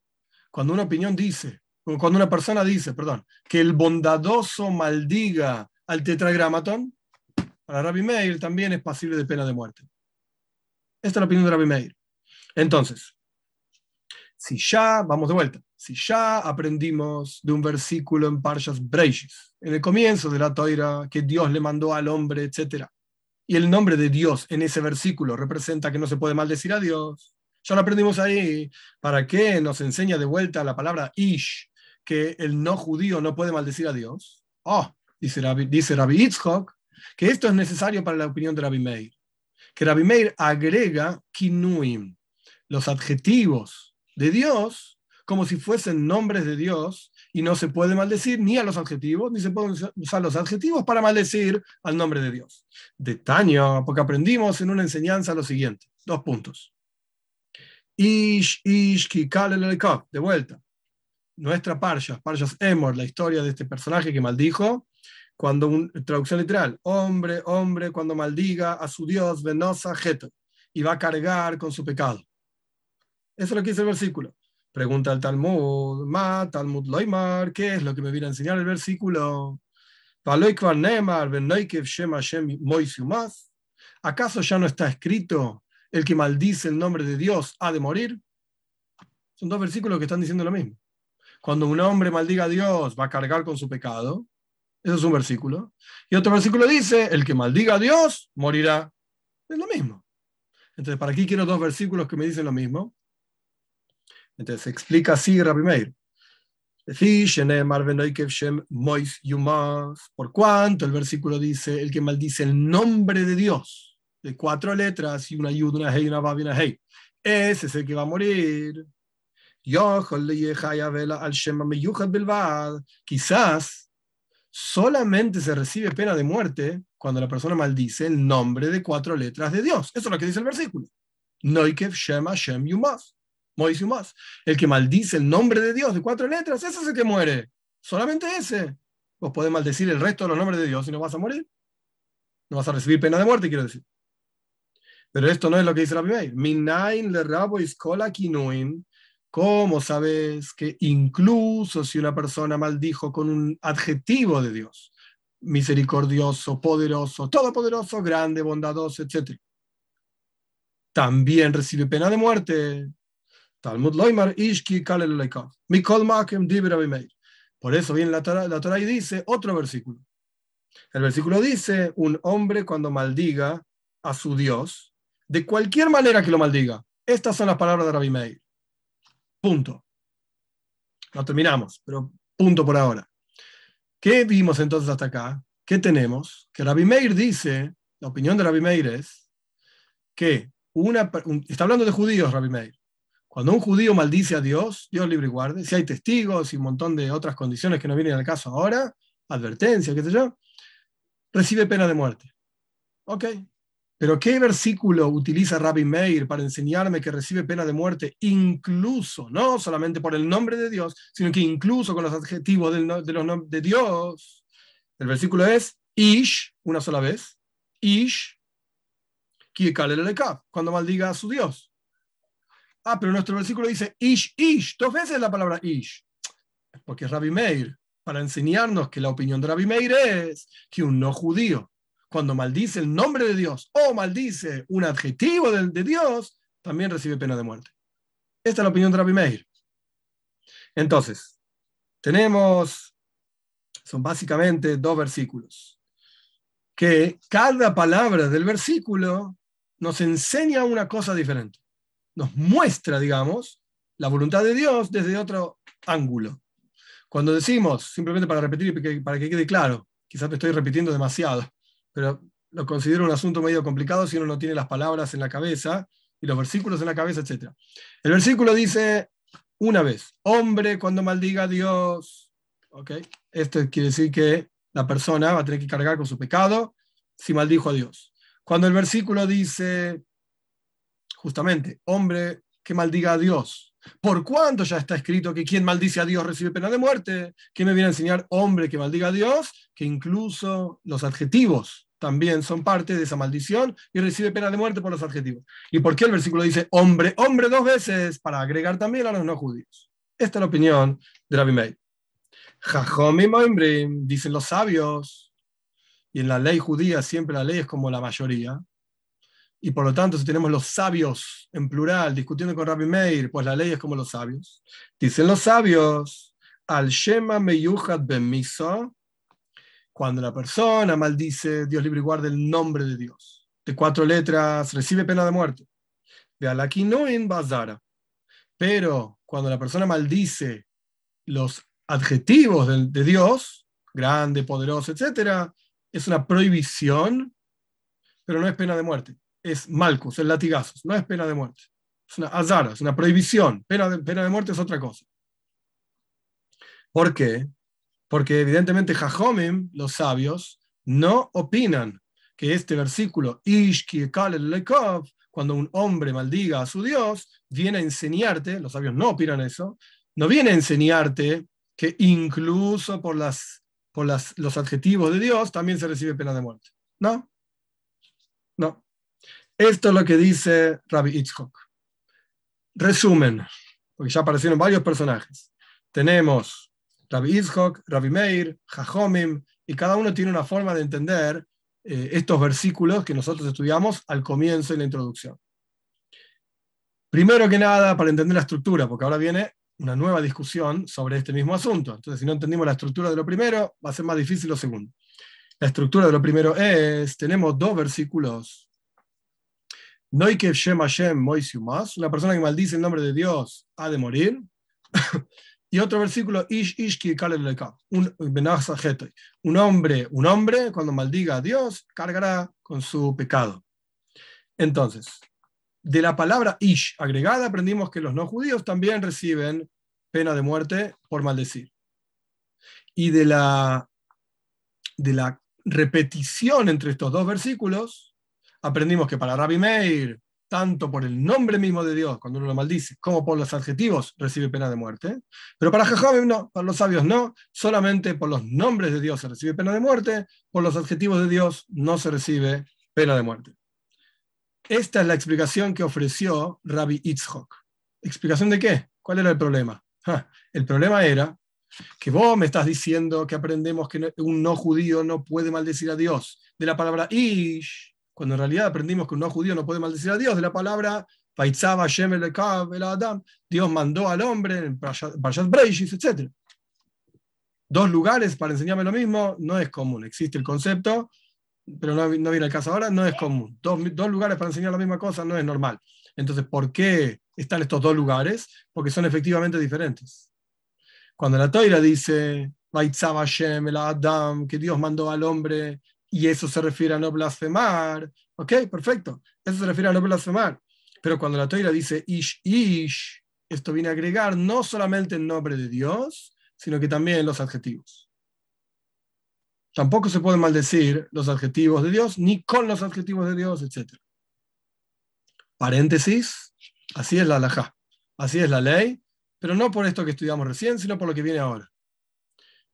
[SPEAKER 1] cuando una opinión dice, cuando una persona dice, perdón, que el bondadoso maldiga al tetragramatón, para Rabbi Meir también es pasible de pena de muerte. Esta es la opinión de Rabbi Meir. Entonces, si ya, vamos de vuelta, si ya aprendimos de un versículo en Parshas Breishis, en el comienzo de la toira, que Dios le mandó al hombre, etc. Y el nombre de Dios en ese versículo representa que no se puede maldecir a Dios. Ya lo aprendimos ahí. ¿Para qué nos enseña de vuelta la palabra Ish, que el no judío no puede maldecir a Dios? Oh, dice Rabbi, dice Rabbi Itzhok, que esto es necesario para la opinión de Rabbi Meir. Que Rabbi Meir agrega kinuim, los adjetivos de Dios como si fuesen nombres de Dios y no se puede maldecir ni a los adjetivos, ni se pueden usar los adjetivos para maldecir al nombre de Dios. Detaño, porque aprendimos en una enseñanza lo siguiente, dos puntos. Ish, ish, de vuelta. Nuestra Parshas, Parshas Emor, la historia de este personaje que maldijo, cuando, un, traducción literal, hombre, hombre, cuando maldiga a su Dios, venosa, jeto, y va a cargar con su pecado. Eso es lo que dice el versículo. Pregunta el Talmud, Ma, Talmud Loimar, ¿qué es lo que me viene a enseñar el versículo? ¿Acaso ya no está escrito el que maldice el nombre de Dios ha de morir? Son dos versículos que están diciendo lo mismo. Cuando un hombre maldiga a Dios va a cargar con su pecado. Eso es un versículo. Y otro versículo dice, el que maldiga a Dios morirá. Es lo mismo. Entonces, ¿para qué quiero dos versículos que me dicen lo mismo? Entonces explica así Rabbi Meir. Por cuanto el versículo dice, el que maldice el nombre de Dios, de cuatro letras y una yud, una hey, una y una hey, ese es el que va a morir. Quizás solamente se recibe pena de muerte cuando la persona maldice el nombre de cuatro letras de Dios. Eso es lo que dice el versículo. Noikev Shem Yumas. Moisés El que maldice el nombre de Dios de cuatro letras, ese es el que muere. Solamente ese. Vos podés maldecir el resto de los nombres de Dios y no vas a morir. No vas a recibir pena de muerte, quiero decir. Pero esto no es lo que dice la Biblia. Le rabo. ¿Cómo sabes que incluso si una persona maldijo con un adjetivo de Dios, misericordioso, poderoso, todopoderoso, grande, bondadoso, etc., también recibe pena de muerte? Talmud Loimar Ishki Mikol Makem Por eso viene la Torah, y dice otro versículo. El versículo dice: Un hombre cuando maldiga a su Dios, de cualquier manera que lo maldiga. Estas son las palabras de Rabbi Meir. Punto. No terminamos, pero punto por ahora. ¿Qué vimos entonces hasta acá? ¿Qué tenemos? Que Rabbi Meir dice, la opinión de Rabbi Meir es que una, está hablando de judíos, Rabbi Meir, cuando un judío maldice a Dios, Dios libre y guarde, si hay testigos y un montón de otras condiciones que no vienen al caso ahora, advertencia, qué sé yo, recibe pena de muerte. Ok, Pero ¿qué versículo utiliza Rabbi Meir para enseñarme que recibe pena de muerte incluso, no solamente por el nombre de Dios, sino que incluso con los adjetivos de, los de Dios? El versículo es Ish, una sola vez, Ish, cuando maldiga a su Dios. Ah, pero nuestro versículo dice Ish, Ish, dos veces la palabra Ish, porque es Rabbi Meir, para enseñarnos que la opinión de Rabbi Meir es que un no judío cuando maldice el nombre de Dios o maldice un adjetivo de, Dios, también recibe pena de muerte. Esta es la opinión de Rabbi Meir. Entonces, tenemos, son básicamente dos versículos, que cada palabra del versículo nos enseña una cosa diferente. Nos muestra, digamos, la voluntad de Dios desde otro ángulo. Cuando decimos, simplemente para repetir, para que quede claro, quizás me estoy repitiendo demasiado, pero lo considero un asunto medio complicado si uno no tiene las palabras en la cabeza y los versículos en la cabeza, etc. El versículo dice una vez, hombre cuando maldiga a Dios. ¿okay? Esto quiere decir que la persona va a tener que cargar con su pecado si maldijo a Dios. Cuando el versículo dice, justamente, hombre que maldiga a Dios, por cuánto ya está escrito que quien maldice a Dios recibe pena de muerte, ¿qué me viene a enseñar hombre que maldiga a Dios? Que incluso los adjetivos también son parte de esa maldición y recibe pena de muerte por los adjetivos. ¿Y por qué el versículo dice hombre, hombre dos veces? Para agregar también a los no judíos. Esta es la opinión de Rabbi Meir. dicen los sabios, y en la ley judía siempre la ley es como la mayoría, y por lo tanto si tenemos los sabios en plural discutiendo con Rabbi Meir, pues la ley es como los sabios. Dicen los sabios, al Shema Ben cuando la persona maldice, Dios libre y guarde el nombre de Dios, de cuatro letras, recibe pena de muerte. De no en Bazara. Pero cuando la persona maldice los adjetivos de, Dios, grande, poderoso, etc., es una prohibición, pero no es pena de muerte. Es malcus, es latigazos, no es pena de muerte. Es una azara, es una prohibición. Pena de, pena de muerte es otra cosa. ¿Por qué? porque evidentemente Jajomim, los sabios, no opinan que este versículo, cuando un hombre maldiga a su Dios, viene a enseñarte, los sabios no opinan eso, no viene a enseñarte que incluso por, las, por las, los adjetivos de Dios también se recibe pena de muerte. No, no. Esto es lo que dice Rabbi Itzhok. Resumen, porque ya aparecieron varios personajes. Tenemos Rabbi Itzhok, Rabbi Meir, Jajomim, y cada uno tiene una forma de entender eh, estos versículos que nosotros estudiamos al comienzo y la introducción. Primero que nada, para entender la estructura, porque ahora viene una nueva discusión sobre este mismo asunto. Entonces, si no entendimos la estructura de lo primero, va a ser más difícil lo segundo. La estructura de lo primero es, tenemos dos versículos. Noikev Shem Hashem una persona que maldice el nombre de Dios ha de morir. Y otro versículo, Ish un, un hombre, un hombre, cuando maldiga a Dios, cargará con su pecado. Entonces, de la palabra Ish agregada, aprendimos que los no judíos también reciben pena de muerte por maldecir. Y de la, de la repetición entre estos dos versículos, aprendimos que para Rabbi Meir tanto por el nombre mismo de Dios, cuando uno lo maldice, como por los adjetivos, recibe pena de muerte. Pero para Jajamim no, para los sabios no, solamente por los nombres de Dios se recibe pena de muerte, por los adjetivos de Dios no se recibe pena de muerte. Esta es la explicación que ofreció Rabbi Itzhok. ¿Explicación de qué? ¿Cuál era el problema? el problema era que vos me estás diciendo que aprendemos que un no judío no puede maldecir a Dios de la palabra ish, cuando en realidad aprendimos que un no judío no puede maldecir a Dios, de la palabra Dios mandó al hombre en Breishis, etc. Dos lugares para enseñarme lo mismo no es común. Existe el concepto, pero no, no viene al caso ahora, no es común. Dos, dos, lugares para enseñar la misma cosa no es normal. Entonces, ¿por qué están estos dos lugares? Porque son efectivamente diferentes. Cuando la Toira dice, que Dios mandó al hombre y eso se refiere a no blasfemar. Ok, perfecto. Eso se refiere a no blasfemar. Pero cuando la Toira dice ish ish, esto viene a agregar no solamente el nombre de Dios, sino que también los adjetivos. Tampoco se pueden maldecir los adjetivos de Dios, ni con los adjetivos de Dios, etc. Paréntesis, así es la halajá, así es la ley, pero no por esto que estudiamos recién, sino por lo que viene ahora.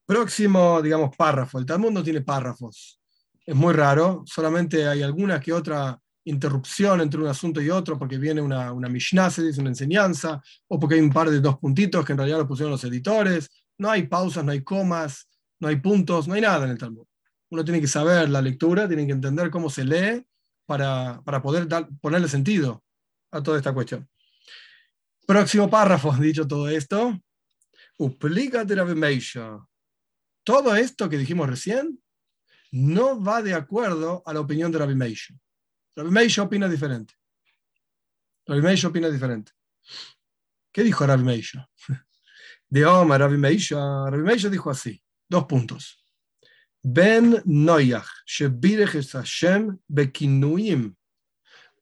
[SPEAKER 1] Próximo, digamos, párrafo. El Talmud no tiene párrafos. Es muy raro, solamente hay alguna que otra interrupción entre un asunto y otro, porque viene una, una Mishnah, se dice una enseñanza, o porque hay un par de dos puntitos que en realidad lo pusieron los editores. No hay pausas, no hay comas, no hay puntos, no hay nada en el Talmud. Uno tiene que saber la lectura, tiene que entender cómo se lee para, para poder dar, ponerle sentido a toda esta cuestión. Próximo párrafo, dicho todo esto. Todo esto que dijimos recién no va de acuerdo a la opinión de Rabbi Meisha. Rabbi Meisha opina diferente. Rabbi Meisha opina diferente. ¿Qué dijo Rabbi Meisha? De Omar, Rabbi Meisha. Rabbi Meisha dijo así, dos puntos. Ben Noyach, Shebirech es Hashem bekinuim.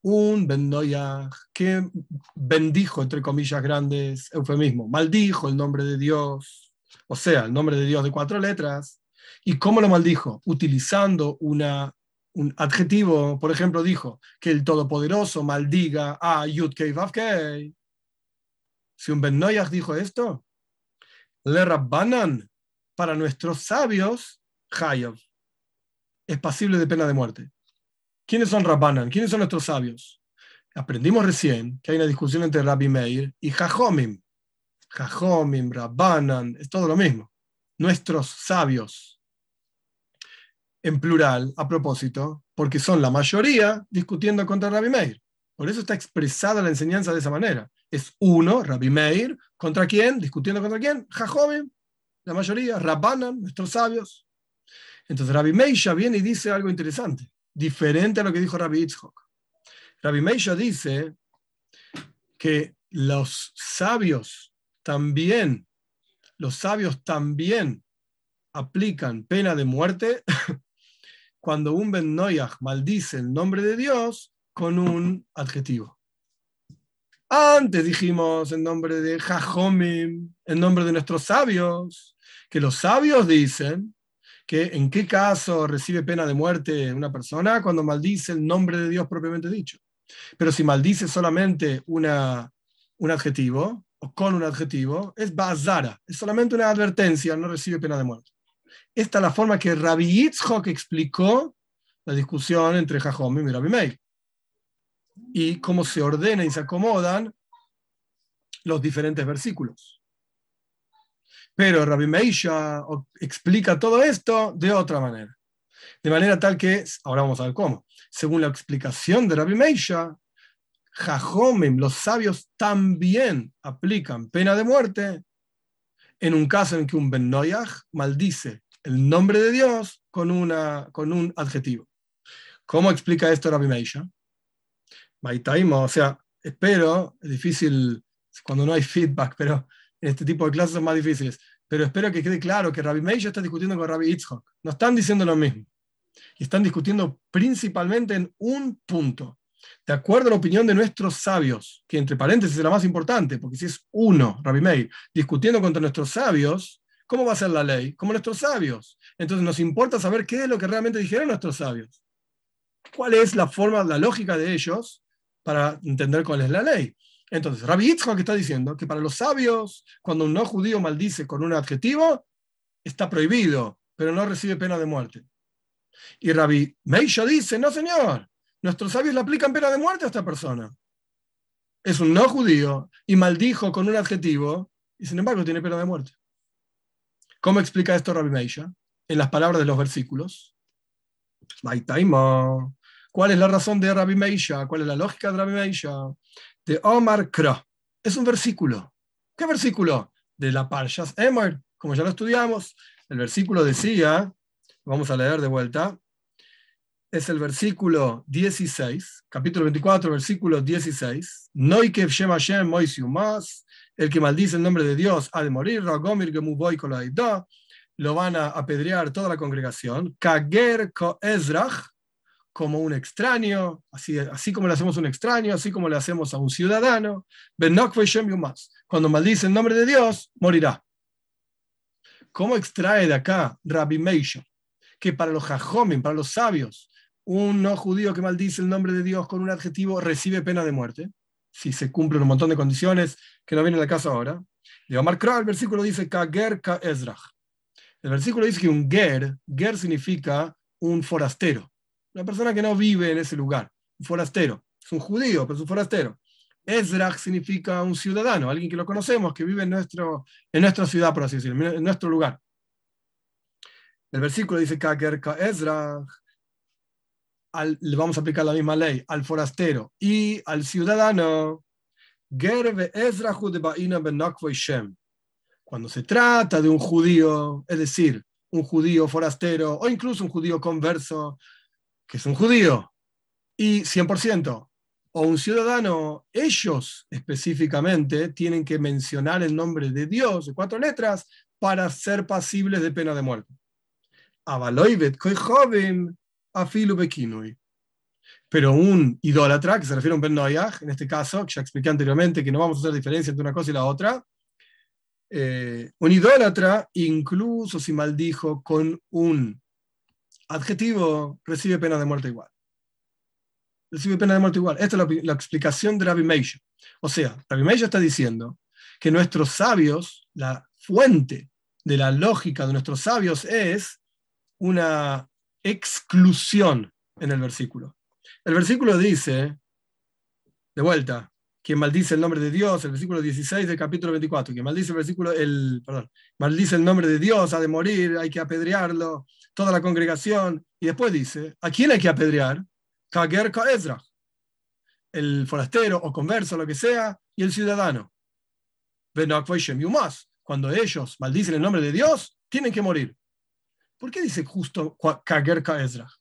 [SPEAKER 1] Un Ben Noyach que bendijo, entre comillas grandes, eufemismo, maldijo el nombre de Dios, o sea, el nombre de Dios de cuatro letras. ¿Y cómo lo maldijo? Utilizando un adjetivo, por ejemplo, dijo que el Todopoderoso maldiga a Yud Kei Vav Kei. Si un Ben Noyach dijo esto, le Rabbanan, para nuestros sabios, Hayav, es pasible de pena de muerte. ¿Quiénes son Rabbanan? ¿Quiénes son nuestros sabios? Aprendimos recién que hay una discusión entre Rabbi Meir y Jajomim. Jajomim, Rabbanan, es todo lo mismo. Nuestros sabios en plural a propósito, porque son la mayoría discutiendo contra Rabbi Meir. Por eso está expresada la enseñanza de esa manera. Es uno, Rabbi Meir, ¿contra quién? Discutiendo contra quién? Jajobim, la mayoría, Rabbanan, nuestros sabios. Entonces Rabbi Meir viene y dice algo interesante, diferente a lo que dijo Rabbi Itzhok. Rabbi Meir dice que los sabios también, los sabios también aplican pena de muerte cuando un Ben Noyach maldice el nombre de Dios con un adjetivo. Antes dijimos en nombre de Jajomim, en nombre de nuestros sabios, que los sabios dicen que en qué caso recibe pena de muerte una persona cuando maldice el nombre de Dios propiamente dicho. Pero si maldice solamente una, un adjetivo o con un adjetivo, es bazara, es solamente una advertencia, no recibe pena de muerte. Esta es la forma que Rabbi Yitzhak explicó la discusión entre Jajom y Rabbi Meir. Y cómo se ordenan y se acomodan los diferentes versículos. Pero Rabbi Meisha explica todo esto de otra manera. De manera tal que, ahora vamos a ver cómo, según la explicación de Rabbi Meisha, Jajomim, los sabios también aplican pena de muerte en un caso en que un Ben Noyach maldice el nombre de Dios con, una, con un adjetivo. ¿Cómo explica esto Rabbi Meisha? O sea, espero, es difícil cuando no hay feedback, pero en este tipo de clases son más difíciles. Pero espero que quede claro que Rabbi Meisha está discutiendo con Rabbi Itzhok. No están diciendo lo mismo. Y están discutiendo principalmente en un punto. De acuerdo a la opinión de nuestros sabios, que entre paréntesis es la más importante, porque si es uno, Rabbi Meir, discutiendo contra nuestros sabios, ¿Cómo va a ser la ley? Como nuestros sabios. Entonces nos importa saber qué es lo que realmente dijeron nuestros sabios. ¿Cuál es la forma, la lógica de ellos para entender cuál es la ley? Entonces, Rabbi Yitzhak está diciendo que para los sabios, cuando un no judío maldice con un adjetivo, está prohibido, pero no recibe pena de muerte. Y Rabbi Meisha dice, no señor, nuestros sabios le aplican pena de muerte a esta persona. Es un no judío y maldijo con un adjetivo y sin embargo tiene pena de muerte. ¿Cómo explica esto Rabbi Meisha? En las palabras de los versículos. ¿Cuál es la razón de Rabbi Meisha? ¿Cuál es la lógica de Rabbi Meisha? De Omar Kra. Es un versículo. ¿Qué versículo? De la Parshas Emor, como ya lo estudiamos. El versículo decía, vamos a leer de vuelta, es el versículo 16, capítulo 24, versículo 16. Noikev Shem Hashem más el que maldice el nombre de Dios ha de morir, lo van a apedrear toda la congregación, Kager Ezrach, como un extraño, así, así como le hacemos a un extraño, así como le hacemos a un ciudadano, cuando maldice el nombre de Dios, morirá. ¿Cómo extrae de acá Rabbi Meisha? que para los jajomen, para los sabios, un no judío que maldice el nombre de Dios con un adjetivo recibe pena de muerte, si se cumplen un montón de condiciones que no vienen al caso ahora. Le va a el versículo dice Kager Ka Ezrach. El versículo dice que un ger, ger significa un forastero, una persona que no vive en ese lugar, un forastero. Es un judío, pero es un forastero. Ezrach significa un ciudadano, alguien que lo conocemos, que vive en, nuestro, en nuestra ciudad, por así decirlo, en nuestro lugar. El versículo dice Kager Ka Ezrach le vamos a aplicar la misma ley al forastero y al ciudadano. Cuando se trata de un judío, es decir, un judío forastero o incluso un judío converso, que es un judío, y 100%, o un ciudadano, ellos específicamente tienen que mencionar el nombre de Dios de cuatro letras para ser pasibles de pena de muerte. Afilu bekinui. Pero un idólatra, que se refiere a un Ben en este caso, que ya expliqué anteriormente que no vamos a hacer diferencia entre una cosa y la otra, eh, un idólatra, incluso si maldijo con un adjetivo, recibe pena de muerte igual. Recibe pena de muerte igual. Esta es la, explicación de Rabbi Meisha. O sea, Rabbi Meisha está diciendo que nuestros sabios, la fuente de la lógica de nuestros sabios es una exclusión en el versículo. El versículo dice, de vuelta, quien maldice el nombre de Dios, el versículo 16 del capítulo 24, quien maldice el versículo, el, perdón, maldice el nombre de Dios, ha de morir, hay que apedrearlo, toda la congregación, y después dice, ¿a quién hay que apedrear? Kager Ezra, el forastero o converso, lo que sea, y el ciudadano. Cuando ellos maldicen el nombre de Dios, tienen que morir. ¿Por qué dice justo Kager Ezra?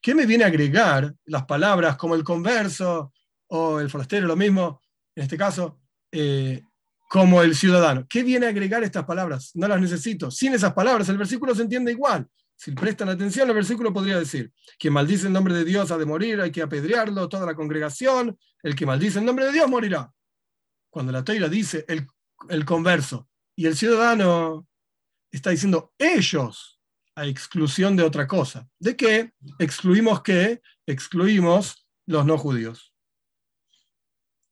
[SPEAKER 1] ¿Qué me viene a agregar las palabras como el converso o el forastero, lo mismo, en este caso, eh, como el ciudadano? ¿Qué viene a agregar estas palabras? No las necesito. Sin esas palabras, el versículo se entiende igual. Si prestan atención, el versículo podría decir, quien maldice el nombre de Dios ha de morir, hay que apedrearlo, toda la congregación, el que maldice el nombre de Dios morirá. Cuando la Teira dice el converso y el ciudadano, está diciendo ellos a exclusión de otra cosa. ¿De qué? Excluimos qué? Excluimos los no judíos.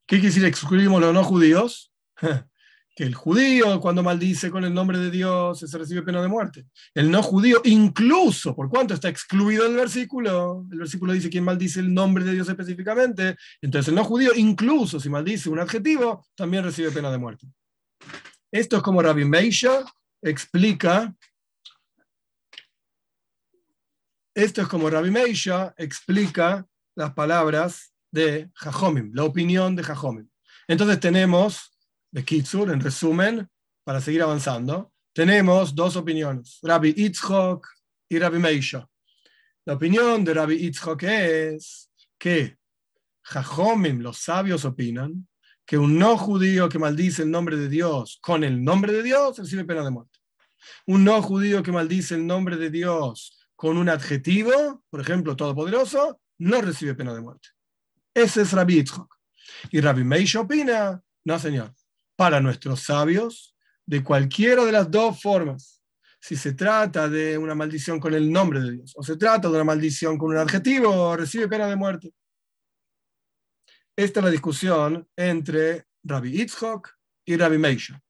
[SPEAKER 1] ¿Qué quiere decir excluimos los no judíos? que el judío cuando maldice con el nombre de Dios se recibe pena de muerte. El no judío, incluso, por cuanto está excluido del versículo, el versículo dice quién maldice el nombre de Dios específicamente, entonces el no judío, incluso si maldice un adjetivo, también recibe pena de muerte. Esto es como Rabbi Meisha explica Esto es como Rabbi Meisha explica las palabras de Jajomim, la opinión de Jajomim. Entonces tenemos, de Kitsur, en resumen, para seguir avanzando, tenemos dos opiniones, Rabbi Itzhok y Rabbi Meisha. La opinión de Rabbi Itzhok es que Jajomim, los sabios, opinan que un no judío que maldice el nombre de Dios con el nombre de Dios recibe pena de muerte. Un no judío que maldice el nombre de Dios con un adjetivo, por ejemplo, todopoderoso, no recibe pena de muerte. Ese es Rabbi Yitzchak. Y Rabbi Meisha opina, no señor, para nuestros sabios, de cualquiera de las dos formas, si se trata de una maldición con el nombre de Dios o se trata de una maldición con un adjetivo, recibe pena de muerte. Esta es la discusión entre Rabbi Yitzchak y Rabbi Meisha.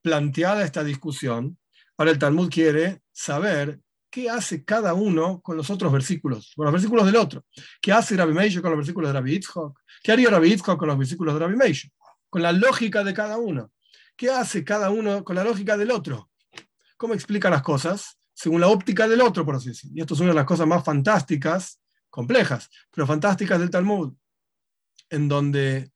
[SPEAKER 1] Planteada esta discusión, ahora el Talmud quiere saber qué hace cada uno con los otros versículos, con los versículos del otro. ¿Qué hace Rabbi Meisha con los versículos de Rabbi Yitzchok? ¿Qué haría Rabbi Yitzchok con los versículos de Rabbi Meisha? Con la lógica de cada uno. ¿Qué hace cada uno con la lógica del otro? ¿Cómo explica las cosas? Según la óptica del otro, por así decirlo. Y esto es una de las cosas más fantásticas, complejas, pero fantásticas del Talmud, en donde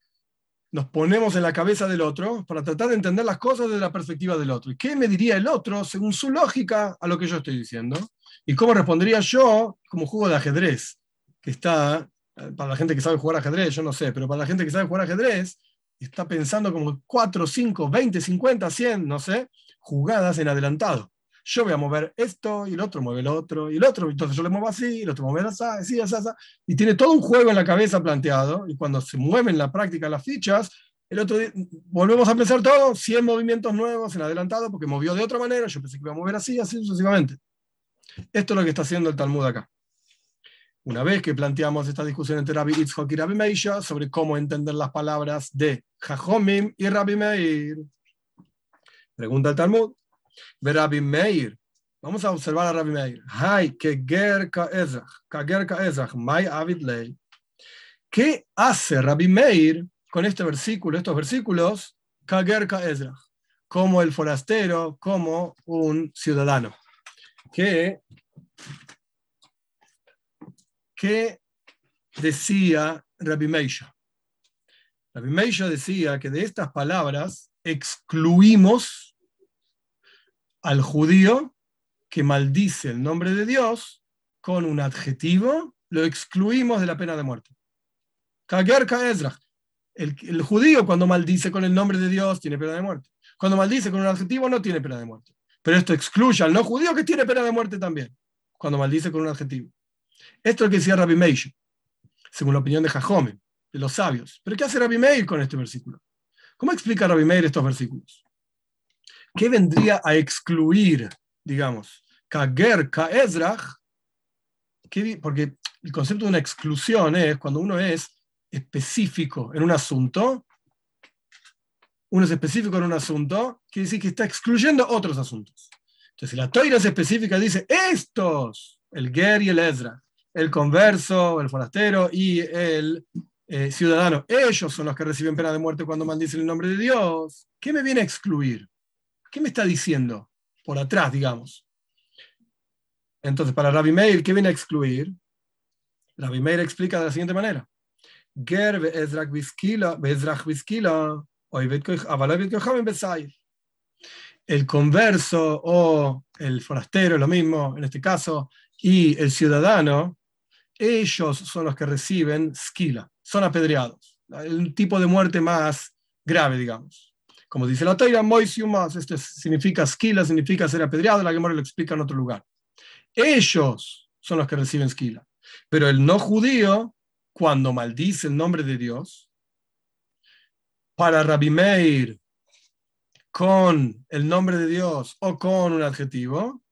[SPEAKER 1] nos ponemos en la cabeza del otro para tratar de entender las cosas desde la perspectiva del otro. ¿Y qué me diría el otro según su lógica a lo que yo estoy diciendo? ¿Y cómo respondería yo como juego de ajedrez? Que está, para la gente que sabe jugar ajedrez, yo no sé, pero para la gente que sabe jugar ajedrez, está pensando como 4, 5, 20, 50, 100, no sé, jugadas en adelantado yo voy a mover esto y el otro mueve el otro y el otro, entonces yo le muevo así, y el otro mueve así, así, así, así, y tiene todo un juego en la cabeza planteado, y cuando se mueven en la práctica las fichas, el otro día, volvemos a pensar todo, 100 movimientos nuevos en adelantado, porque movió de otra manera, yo pensé que iba a mover así, así sucesivamente. Esto es lo que está haciendo el Talmud acá. Una vez que planteamos esta discusión entre Rabbi Itzhok y Rabbi Meisha sobre cómo entender las palabras de Jajomim y Rabbi Meir. Pregunta el Talmud. Rabbi Meir. Vamos a observar a Rabbi Meir. Hay que Ezrach. Gerka Ezrach. Mai Avid Lei. ¿Qué hace Rabbi Meir con este versículo, estos versículos? Kagerka Ezrach. Como el forastero, como un ciudadano. Que ¿Qué decía Rabbi Meisha? Rabbi Meisha decía que de estas palabras excluimos al judío que maldice el nombre de Dios con un adjetivo, lo excluimos de la pena de muerte. El, el judío cuando maldice con el nombre de Dios tiene pena de muerte. Cuando maldice con un adjetivo no tiene pena de muerte. Pero esto excluye al no judío que tiene pena de muerte también, cuando maldice con un adjetivo. Esto es lo que decía Rabbi Meir, según la opinión de Jajome, de los sabios. Pero ¿qué hace Rabbi Meir con este versículo? ¿Cómo explica Rabbi Meir estos versículos? ¿Qué vendría a excluir, digamos, Kager Kaezrach? Porque el concepto de una exclusión es cuando uno es específico en un asunto, uno es específico en un asunto, quiere decir que está excluyendo otros asuntos. Entonces, si la toira es específica, dice estos, el Ger y el Ezra, el converso, el forastero y el eh, ciudadano. Ellos son los que reciben pena de muerte cuando maldicen el nombre de Dios. ¿Qué me viene a excluir? ¿Qué me está diciendo? Por atrás, digamos. Entonces, para Rabbi Meir, ¿qué viene a excluir? Rabbi Meir explica de la siguiente manera. Ger el converso o el forastero, lo mismo en este caso, y el ciudadano, ellos son los que reciben skila, son apedreados. El tipo de muerte más grave, digamos. Como dice la Teira, moisiumas, esto significa skila, significa ser apedreado, la Gemara lo explica en otro lugar. Ellos son los que reciben skila. Pero el no judío, cuando maldice el nombre de Dios, para Rabbi Meir, con el nombre de Dios o con un adjetivo,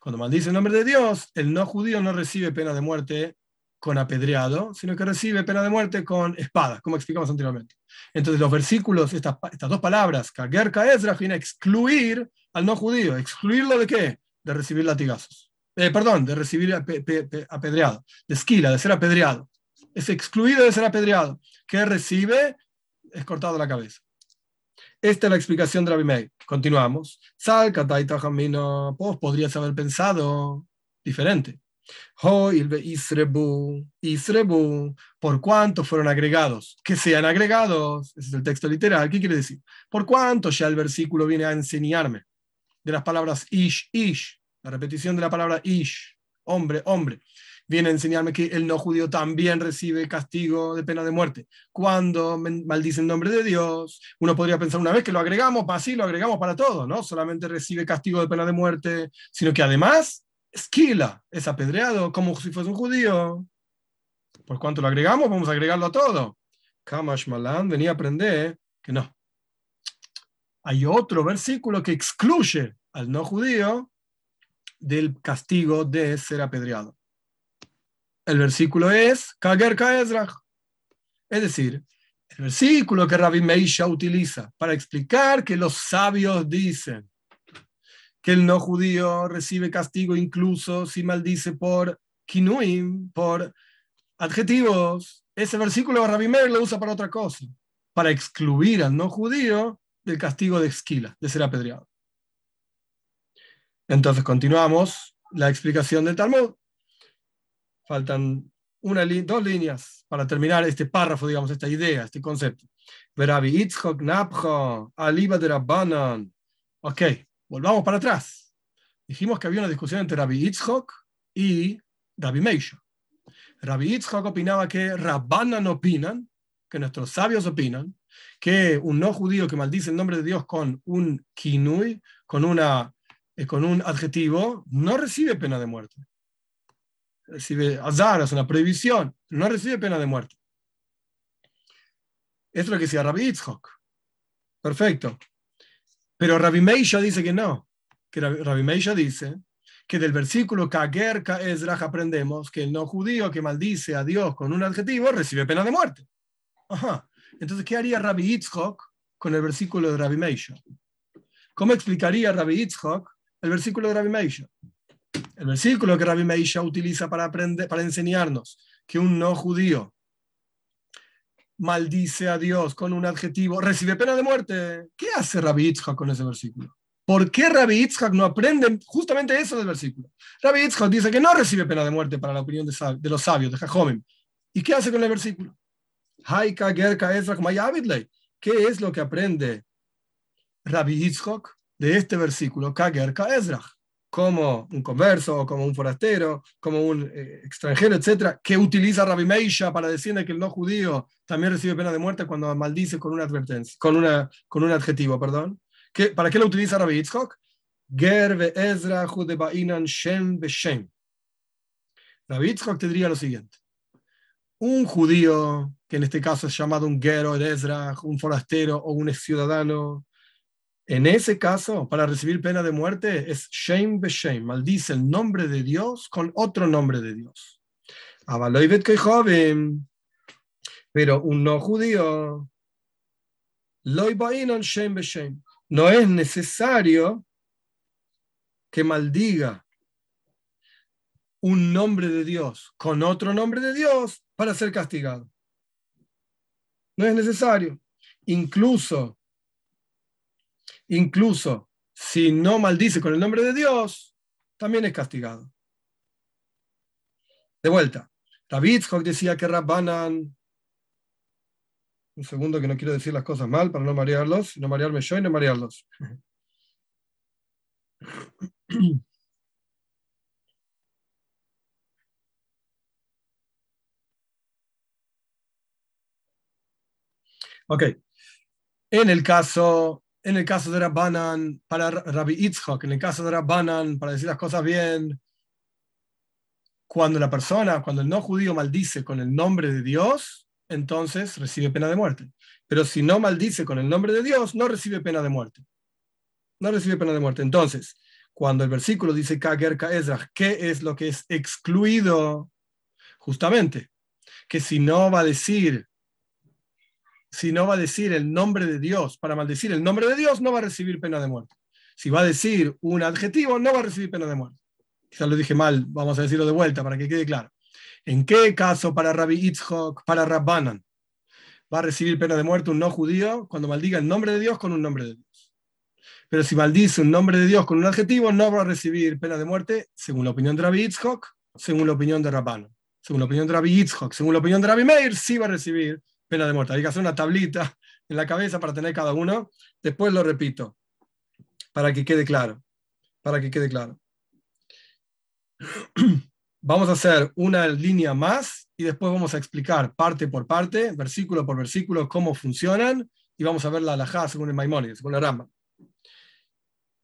[SPEAKER 1] cuando maldice el nombre de Dios, el no judío no recibe pena de muerte con apedreado, sino que recibe pena de muerte con espada, como explicamos anteriormente. Entonces los versículos, estas, estas dos palabras, Kager Ezra, viene a excluir al no judío. ¿Excluirlo de qué? De recibir latigazos. Eh, perdón, de recibir apedreado, de esquila, de ser apedreado. Es excluido de ser apedreado. que recibe? Es cortado la cabeza. Esta es la explicación de Rabbi Continuamos. Sal, Jamino, vos podrías haber pensado diferente. Isrebu, Isrebu, por cuánto fueron agregados, que sean agregados, ese es el texto literal, ¿qué quiere decir? Por cuánto ya el versículo viene a enseñarme de las palabras ish, ish, la repetición de la palabra ish, hombre, hombre viene a enseñarme que el no judío también recibe castigo de pena de muerte. Cuando maldice el nombre de Dios, uno podría pensar una vez que lo agregamos, así lo agregamos para todo, ¿no? Solamente recibe castigo de pena de muerte, sino que además esquila, es apedreado como si fuese un judío. Por cuanto lo agregamos, vamos a agregarlo a todo. Kamash Malan venía a aprender que no. Hay otro versículo que excluye al no judío del castigo de ser apedreado. El versículo es Kager Kaezrach. Es decir, el versículo que Rabbi Meisha utiliza para explicar que los sabios dicen que el no judío recibe castigo incluso si maldice por kinuim, por adjetivos. Ese versículo Rabbi Meir lo usa para otra cosa, para excluir al no judío del castigo de esquila, de ser apedreado. Entonces continuamos la explicación del Talmud. Faltan una dos líneas para terminar este párrafo, digamos, esta idea, este concepto. Napcho, Aliba de Rabbanan. Ok, volvamos para atrás. Dijimos que había una discusión entre Rabbi Itzchok y Rabbi Meisha. Rabbi Itzchok opinaba que Rabbanan opinan, que nuestros sabios opinan, que un no judío que maldice el nombre de Dios con un kinui, con, una, eh, con un adjetivo, no recibe pena de muerte recibe azar, es una prohibición, no recibe pena de muerte. Esto es lo que decía Rabbi Yitzhak. Perfecto. Pero Rabbi Meisha dice que no. Que Rabbi Meisha dice que del versículo Kager Ezrach aprendemos que el no judío que maldice a Dios con un adjetivo recibe pena de muerte. Ajá. Entonces, ¿qué haría Rabbi Yitzchok con el versículo de Rabbi Meisha? ¿Cómo explicaría Rabbi Yitzchok el versículo de Rabbi Meisha? El versículo que Rabbi Meisha utiliza para, aprender, para enseñarnos que un no judío maldice a Dios con un adjetivo, recibe pena de muerte. ¿Qué hace Rabbi Yitzchak con ese versículo? ¿Por qué Rabbi Yitzchak no aprende justamente eso del versículo? Rabbi Yitzchak dice que no recibe pena de muerte para la opinión de, los sabios, de Jajomim. ¿Y qué hace con el versículo? ¿Qué es lo que aprende Rabbi Yitzchak de este versículo? Como un converso, como un forastero, como un eh, extranjero, etcétera, que utiliza Rabbi Meisha para decirle que el no judío también recibe pena de muerte cuando maldice con una advertencia, con, una, con un adjetivo, perdón. ¿Qué, ¿Para qué lo utiliza Rabbi Yitzchok? Gerbe Ezra Judebainan Shem Beshem. Rabbi Yitzchok te diría lo siguiente. Un judío, que en este caso es llamado un Gero, Ezra, un forastero o un ciudadano, en ese caso, para recibir pena de muerte es shame be shame, maldice el nombre de Dios con otro nombre de Dios. Pero un no judío, no es necesario que maldiga un nombre de Dios con otro nombre de Dios para ser castigado. No es necesario. Incluso incluso si no maldice con el nombre de Dios, también es castigado. De vuelta, David decía que Rabbanan, un segundo que no quiero decir las cosas mal para no marearlos, no marearme yo y no marearlos. Ok. En el caso en el caso de Rabbanan, para Rabbi Itzhak, en el caso de Rabbanan, para decir las cosas bien, cuando la persona, cuando el no judío maldice con el nombre de Dios, entonces recibe pena de muerte. Pero si no maldice con el nombre de Dios, no recibe pena de muerte. No recibe pena de muerte. Entonces, cuando el versículo dice Kager Ezra, ¿qué es lo que es excluido? Justamente, que si no va a decir si no va a decir el nombre de Dios para maldecir el nombre de Dios, no va a recibir pena de muerte. Si va a decir un adjetivo, no va a recibir pena de muerte. Quizás lo dije mal, vamos a decirlo de vuelta para que quede claro. ¿En qué caso para Rabbi Itzhok, para Rabbanan, va a recibir pena de muerte un no judío cuando maldiga el nombre de Dios con un nombre de Dios? Pero si maldice un nombre de Dios con un adjetivo, no va a recibir pena de muerte, según la opinión de Rabbi Itzhok, según la opinión de Rabbanan. Según la opinión de Rabbi Itzhok, según la opinión de Rabbi Meir, sí va a recibir pena de muerte. Hay que hacer una tablita en la cabeza para tener cada uno. Después lo repito, para que quede claro. Para que quede claro. Vamos a hacer una línea más y después vamos a explicar parte por parte, versículo por versículo, cómo funcionan y vamos a ver la alajá según el Maimónides, según la Rama.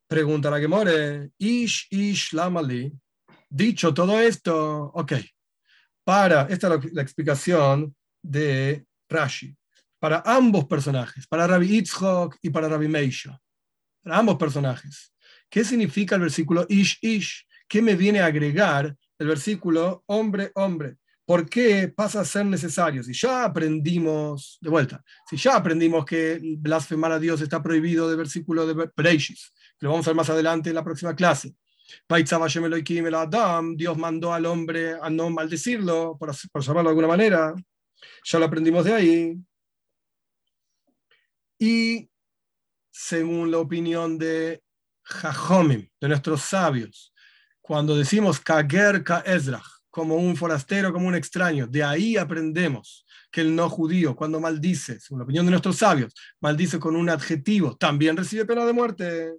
[SPEAKER 1] Pregunta la que more, Ish, Ish, Lamali. Dicho todo esto, ok. Para, esta es la explicación de Rashi, para ambos personajes, para Rabbi Itzhok y para Rabbi Meisha, para ambos personajes. ¿Qué significa el versículo Ish Ish? ¿Qué me viene a agregar el versículo hombre, hombre? ¿Por qué pasa a ser necesario? Si ya aprendimos, de vuelta, si ya aprendimos que blasfemar a Dios está prohibido del versículo de Breishis, que lo vamos a ver más adelante en la próxima clase. Dios mandó al hombre a no maldecirlo, por, por de alguna manera. Ya lo aprendimos de ahí. Y según la opinión de Jajomim, de nuestros sabios, cuando decimos Kager Ka como un forastero, como un extraño, de ahí aprendemos que el no judío, cuando maldice, según la opinión de nuestros sabios, maldice con un adjetivo, también recibe pena de muerte.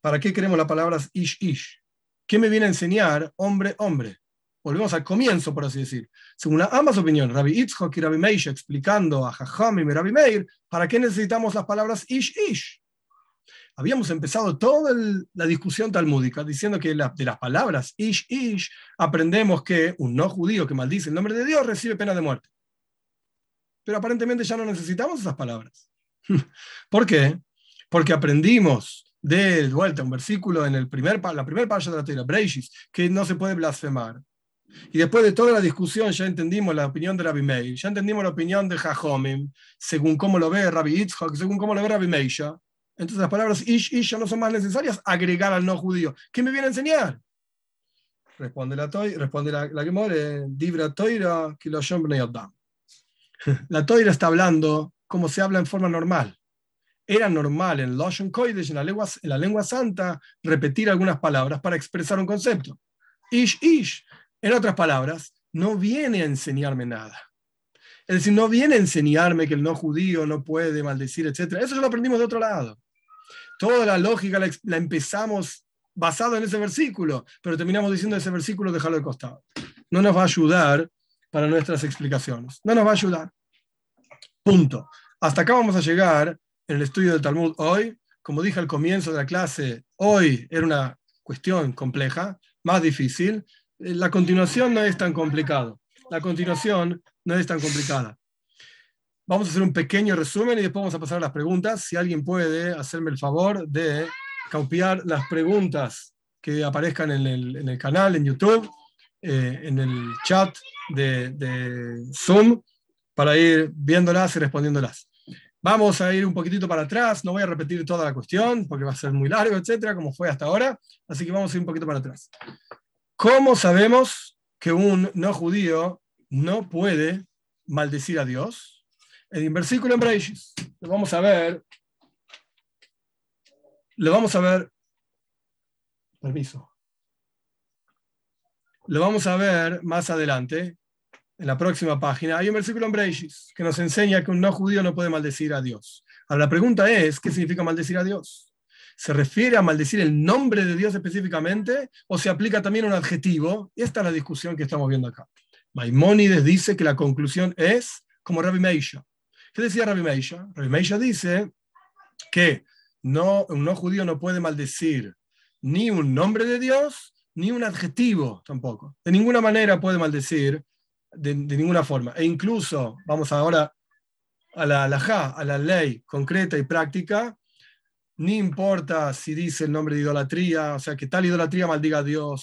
[SPEAKER 1] ¿Para qué queremos las palabras ish ish? ¿Qué me viene a enseñar hombre, hombre? Volvemos al comienzo, por así decir. Según ambas opiniones, Rabbi Itzhok y Rabbi Meir, explicando a Jajam y Rabbi Meir, ¿para qué necesitamos las palabras ish ish? Habíamos empezado toda la discusión talmúdica diciendo que de las palabras ish ish aprendemos que un no judío que maldice el nombre de Dios recibe pena de muerte. Pero aparentemente ya no necesitamos esas palabras. ¿Por qué? Porque aprendimos de vuelta un versículo en el primer, la primera página de la Torah, Breishis, que no se puede blasfemar. Y después de toda la discusión ya entendimos la opinión de Rabbi Meir, ya entendimos la opinión de Jajomim, según cómo lo ve Rabbi Yitzhak, según cómo lo ve Rabbi Meisha. Entonces las palabras ish, ish ya no son más necesarias agregar al no judío. ¿Qué me viene a enseñar? Responde la, toy, responde la, la que muere, Dibra Toira, La Toira está hablando como se habla en forma normal. Era normal en Lashon Kodesh, en la, lengua, en la lengua santa, repetir algunas palabras para expresar un concepto. Ish, ish, en otras palabras, no viene a enseñarme nada. Es decir, no viene a enseñarme que el no judío no puede maldecir, etc. Eso ya lo aprendimos de otro lado. Toda la lógica la, la empezamos basado en ese versículo, pero terminamos diciendo ese versículo, dejarlo de costado. No nos va a ayudar para nuestras explicaciones. No nos va a ayudar. Punto. Hasta acá vamos a llegar en el estudio del Talmud hoy. Como dije al comienzo de la clase, hoy era una cuestión compleja, más difícil. La continuación no es tan complicado. La continuación no es tan complicada. Vamos a hacer un pequeño resumen y después vamos a pasar a las preguntas. Si alguien puede hacerme el favor de copiar las preguntas que aparezcan en el, canal, en YouTube, eh, en el chat de, de Zoom, para ir viéndolas y respondiéndolas. Vamos a ir un poquitito para atrás, no voy a repetir toda la cuestión porque va a ser muy largo, etcétera, como fue hasta ahora, así que vamos a ir un poquito para atrás. ¿Cómo sabemos que un no judío no puede maldecir a Dios? El versículo en Breishis, lo vamos a ver, lo vamos a ver, permiso, lo vamos a ver más adelante, en la próxima página, hay un versículo en Breishis que nos enseña que un no judío no puede maldecir a Dios. Ahora la pregunta es, ¿qué significa maldecir a Dios? ¿Se refiere a maldecir el nombre de Dios específicamente o se aplica también un adjetivo? Y esta es la discusión que estamos viendo acá. Maimónides dice que la conclusión es como Rabbi Meisha. ¿Qué decía Rabbi Meisha? Rabbi Meisha dice que no, un no judío no puede maldecir ni un nombre de Dios ni un adjetivo tampoco. De ninguna manera puede maldecir de, ninguna forma. E incluso, vamos ahora a la a la ley concreta y práctica, ni importa si dice el nombre de idolatría, o sea, que tal idolatría maldiga a Dios,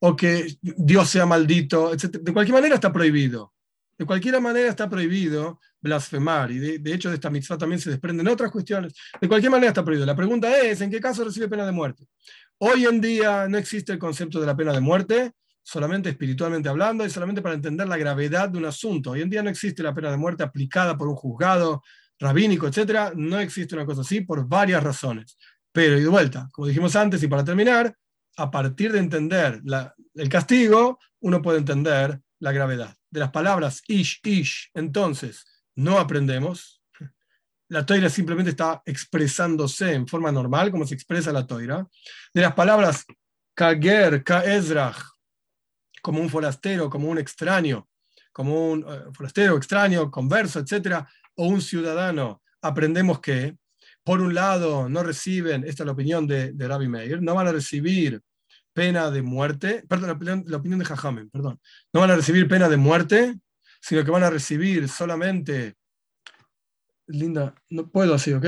[SPEAKER 1] o, que Dios sea maldito, etc. De cualquier manera está prohibido. De cualquier manera está prohibido blasfemar, y de, de, hecho de esta mitzvah también se desprenden otras cuestiones. De cualquier manera está prohibido. La pregunta es, ¿en qué caso recibe pena de muerte? Hoy en día no existe el concepto de la pena de muerte, solamente espiritualmente hablando y solamente para entender la gravedad de un asunto. Hoy en día no existe la pena de muerte aplicada por un juzgado rabínico, etcétera. No existe una cosa así por varias razones. Pero, y de vuelta, como dijimos antes, y para terminar, a partir de entender el castigo, uno puede entender la gravedad. De las palabras ish, ish, entonces, no aprendemos. La toira simplemente está expresándose en forma normal, como se expresa la toira. De las palabras kager, kaezrach, como un forastero, como un extraño, como un eh, forastero, extraño, converso, etcétera, o un ciudadano, aprendemos que, por un lado, no reciben, esta es la opinión de, Rabbi Meir, no van a recibir pena de muerte, perdón, la opinión, la opinión de Jajamen, perdón, no van a recibir pena de muerte, sino que van a recibir solamente, linda, no puedo así, ¿ok?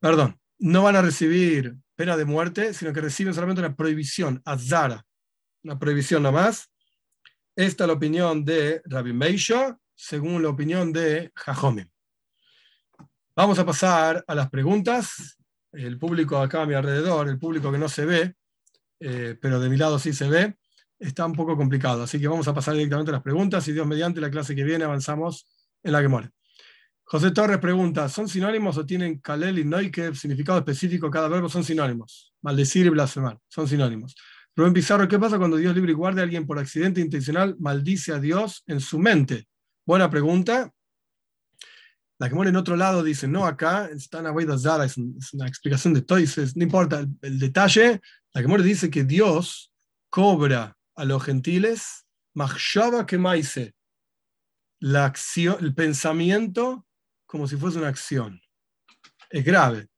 [SPEAKER 1] Perdón, no van a recibir pena de muerte, sino que reciben solamente una prohibición, azara, una prohibición nada más. Esta es la opinión de Rabbi Meisha, según la opinión de Jajome. Vamos a pasar a las preguntas. El público acá a mi alrededor, el público que no se ve, eh, pero de mi lado sí se ve, está un poco complicado. Así que vamos a pasar directamente a las preguntas y Dios mediante la clase que viene avanzamos en la que muere. José Torres pregunta, ¿son sinónimos o tienen Kalel y Noike significado específico cada verbo? Son sinónimos. Maldecir y blasfemar, son sinónimos. Rubén Pizarro, ¿qué pasa cuando Dios libre y guarde a alguien por accidente intencional maldice a Dios en su mente? Buena pregunta. La que muere en otro lado dice, no, acá están Zara, es, es una explicación de Toises, no importa el, detalle. La que muere dice que Dios cobra a los gentiles, Machshava que maise, la acción, el pensamiento como si fuese una acción. Es grave,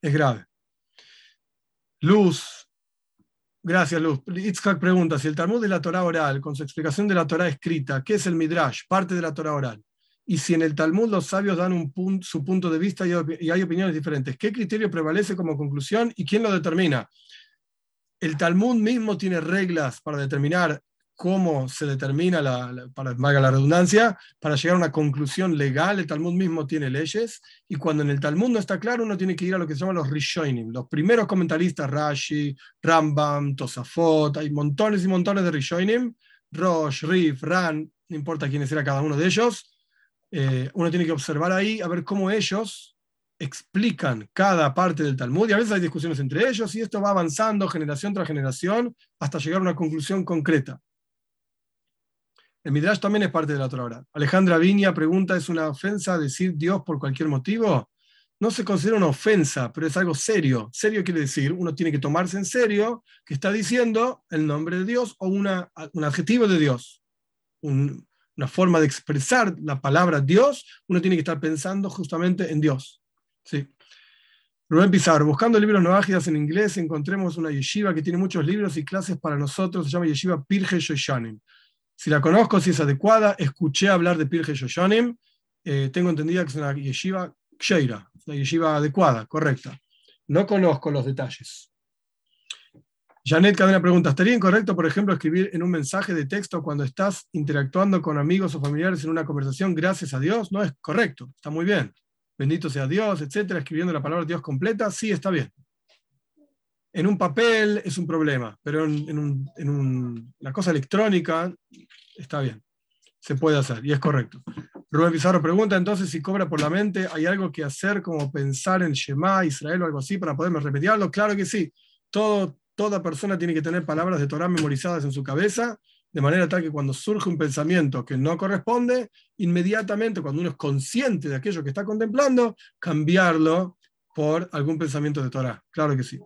[SPEAKER 1] es grave. Luz, gracias Luz. Itzhak pregunta, si el Talmud de la Torah oral, con su explicación de la Torah escrita, ¿qué es el Midrash? Parte de la Torah oral. y si en el Talmud los sabios dan un su punto de vista y, y hay opiniones diferentes, ¿qué criterio prevalece como conclusión y quién lo determina? El Talmud mismo tiene reglas para determinar cómo se determina, la, para valga la redundancia, para llegar a una conclusión legal. El Talmud mismo tiene leyes y cuando en el Talmud no está claro, uno tiene que ir a lo que se llama los Rishonim, los primeros comentaristas, Rashi, Rambam, Tosafot, hay montones y montones de Rishonim, Rosh, Rif, Ran, no importa quiénes era cada uno de ellos. Eh, uno tiene que observar ahí a ver cómo ellos explican cada parte del Talmud y a veces hay discusiones entre ellos y esto va avanzando generación tras generación hasta llegar a una conclusión concreta. El Midrash también es parte de la Torah. Alejandra Viña pregunta, ¿es una ofensa decir Dios por cualquier motivo? No se considera una ofensa, pero es algo serio. Serio quiere decir, uno tiene que tomarse en serio que está diciendo el nombre de Dios o una, un adjetivo de Dios. una forma de expresar la palabra Dios, uno tiene que estar pensando justamente en Dios. ¿sí? Rubén Pizarro, buscando libros noágidas en inglés, encontremos una yeshiva que tiene muchos libros y clases para nosotros, se llama Yeshiva Pirge Shoshanim. Si la conozco, si es adecuada, escuché hablar de Pirge Yoshanim, eh, tengo entendido que es una yeshiva ksheira, una yeshiva adecuada, correcta. No conozco los detalles. Janet Cadena pregunta, ¿estaría incorrecto, por ejemplo, escribir en un mensaje de texto cuando estás interactuando con amigos o familiares en una conversación, gracias a Dios? No es correcto, está muy bien. Bendito sea Dios, etcétera, escribiendo la palabra Dios completa, sí está bien. En un papel es un problema, pero en, una cosa electrónica está bien. Se puede hacer y es correcto. Rubén Pizarro pregunta entonces si cobra por la mente, ¿hay algo que hacer como pensar en Shema, Israel o algo así para poderme remediarlo? Claro que sí. Todo, toda persona tiene que tener palabras de Torah memorizadas en su cabeza, de manera tal que cuando surge un pensamiento que no corresponde, inmediatamente, cuando uno es consciente de aquello que está contemplando, cambiarlo por algún pensamiento de Torah. Claro que sí.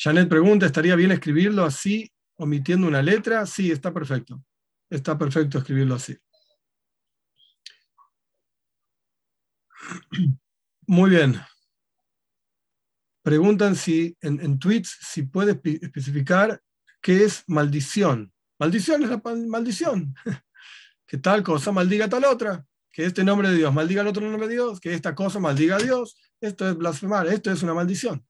[SPEAKER 1] Janet pregunta, ¿estaría bien escribirlo así, omitiendo una letra? Sí, está perfecto. Está perfecto escribirlo así. Muy bien. Preguntan si en, tweets si puede especificar qué es maldición. Maldición es la maldición. Que tal cosa maldiga tal otra. Que este nombre de Dios maldiga al otro nombre de Dios. Que esta cosa maldiga a Dios. Esto es blasfemar. Esto es una maldición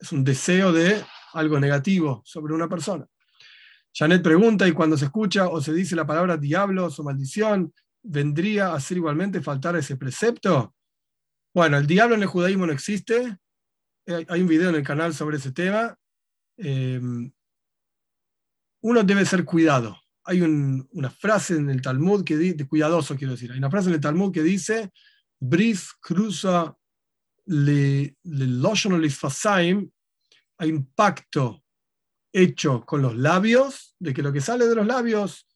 [SPEAKER 1] es un deseo de algo negativo sobre una persona. Janet pregunta, ¿y cuando se escucha o se dice la palabra diablos o maldición, vendría a ser igualmente faltar ese precepto? Bueno, el diablo en el judaísmo no existe. Eh, hay un video en el canal sobre ese tema. Em, uno debe ser cuidado. Hay una frase en el Talmud que dice, cuidadoso quiero decir, hay una frase en el Talmud que dice, Bris cruza le, le hay un pacto hecho con los labios, de que lo que sale de los labios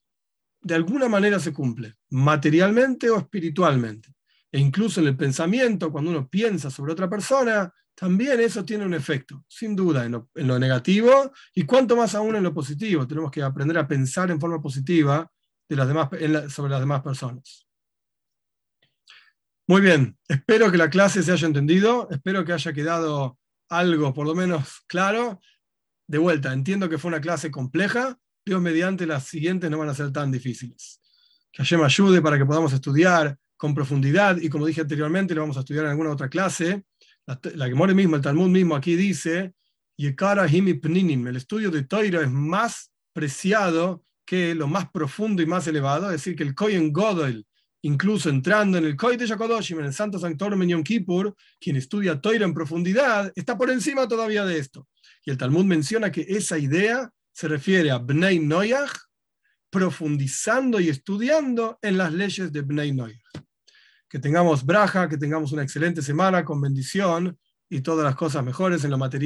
[SPEAKER 1] de alguna manera se cumple, materialmente o espiritualmente. E incluso en el pensamiento, cuando uno piensa sobre otra persona, también eso tiene un efecto, sin duda, en lo, negativo y cuanto más aún en lo positivo. Tenemos que aprender a pensar en forma positiva de las demás, sobre las demás personas. Muy bien, espero que la clase se haya entendido, espero que haya quedado algo por lo menos claro. De vuelta, entiendo que fue una clase compleja, Dios mediante las siguientes no van a ser tan difíciles. Que Hashem ayude para que podamos estudiar con profundidad y como dije anteriormente, lo vamos a estudiar en alguna otra clase. La, que muere mismo, el Talmud mismo aquí dice, Yekara el estudio de Toiro es más preciado que lo más profundo y más elevado, es decir, que el Kohen Godel, incluso entrando en el Koide Yakodoshim, en el Santo Sanctorum en Yom Kippur, quien estudia Toira en profundidad, está por encima todavía de esto. Y el Talmud menciona que esa idea se refiere a Bnei Noyach, profundizando y estudiando en las leyes de Bnei Noyach. Que tengamos braja, que tengamos una excelente semana con bendición y todas las cosas mejores en lo material.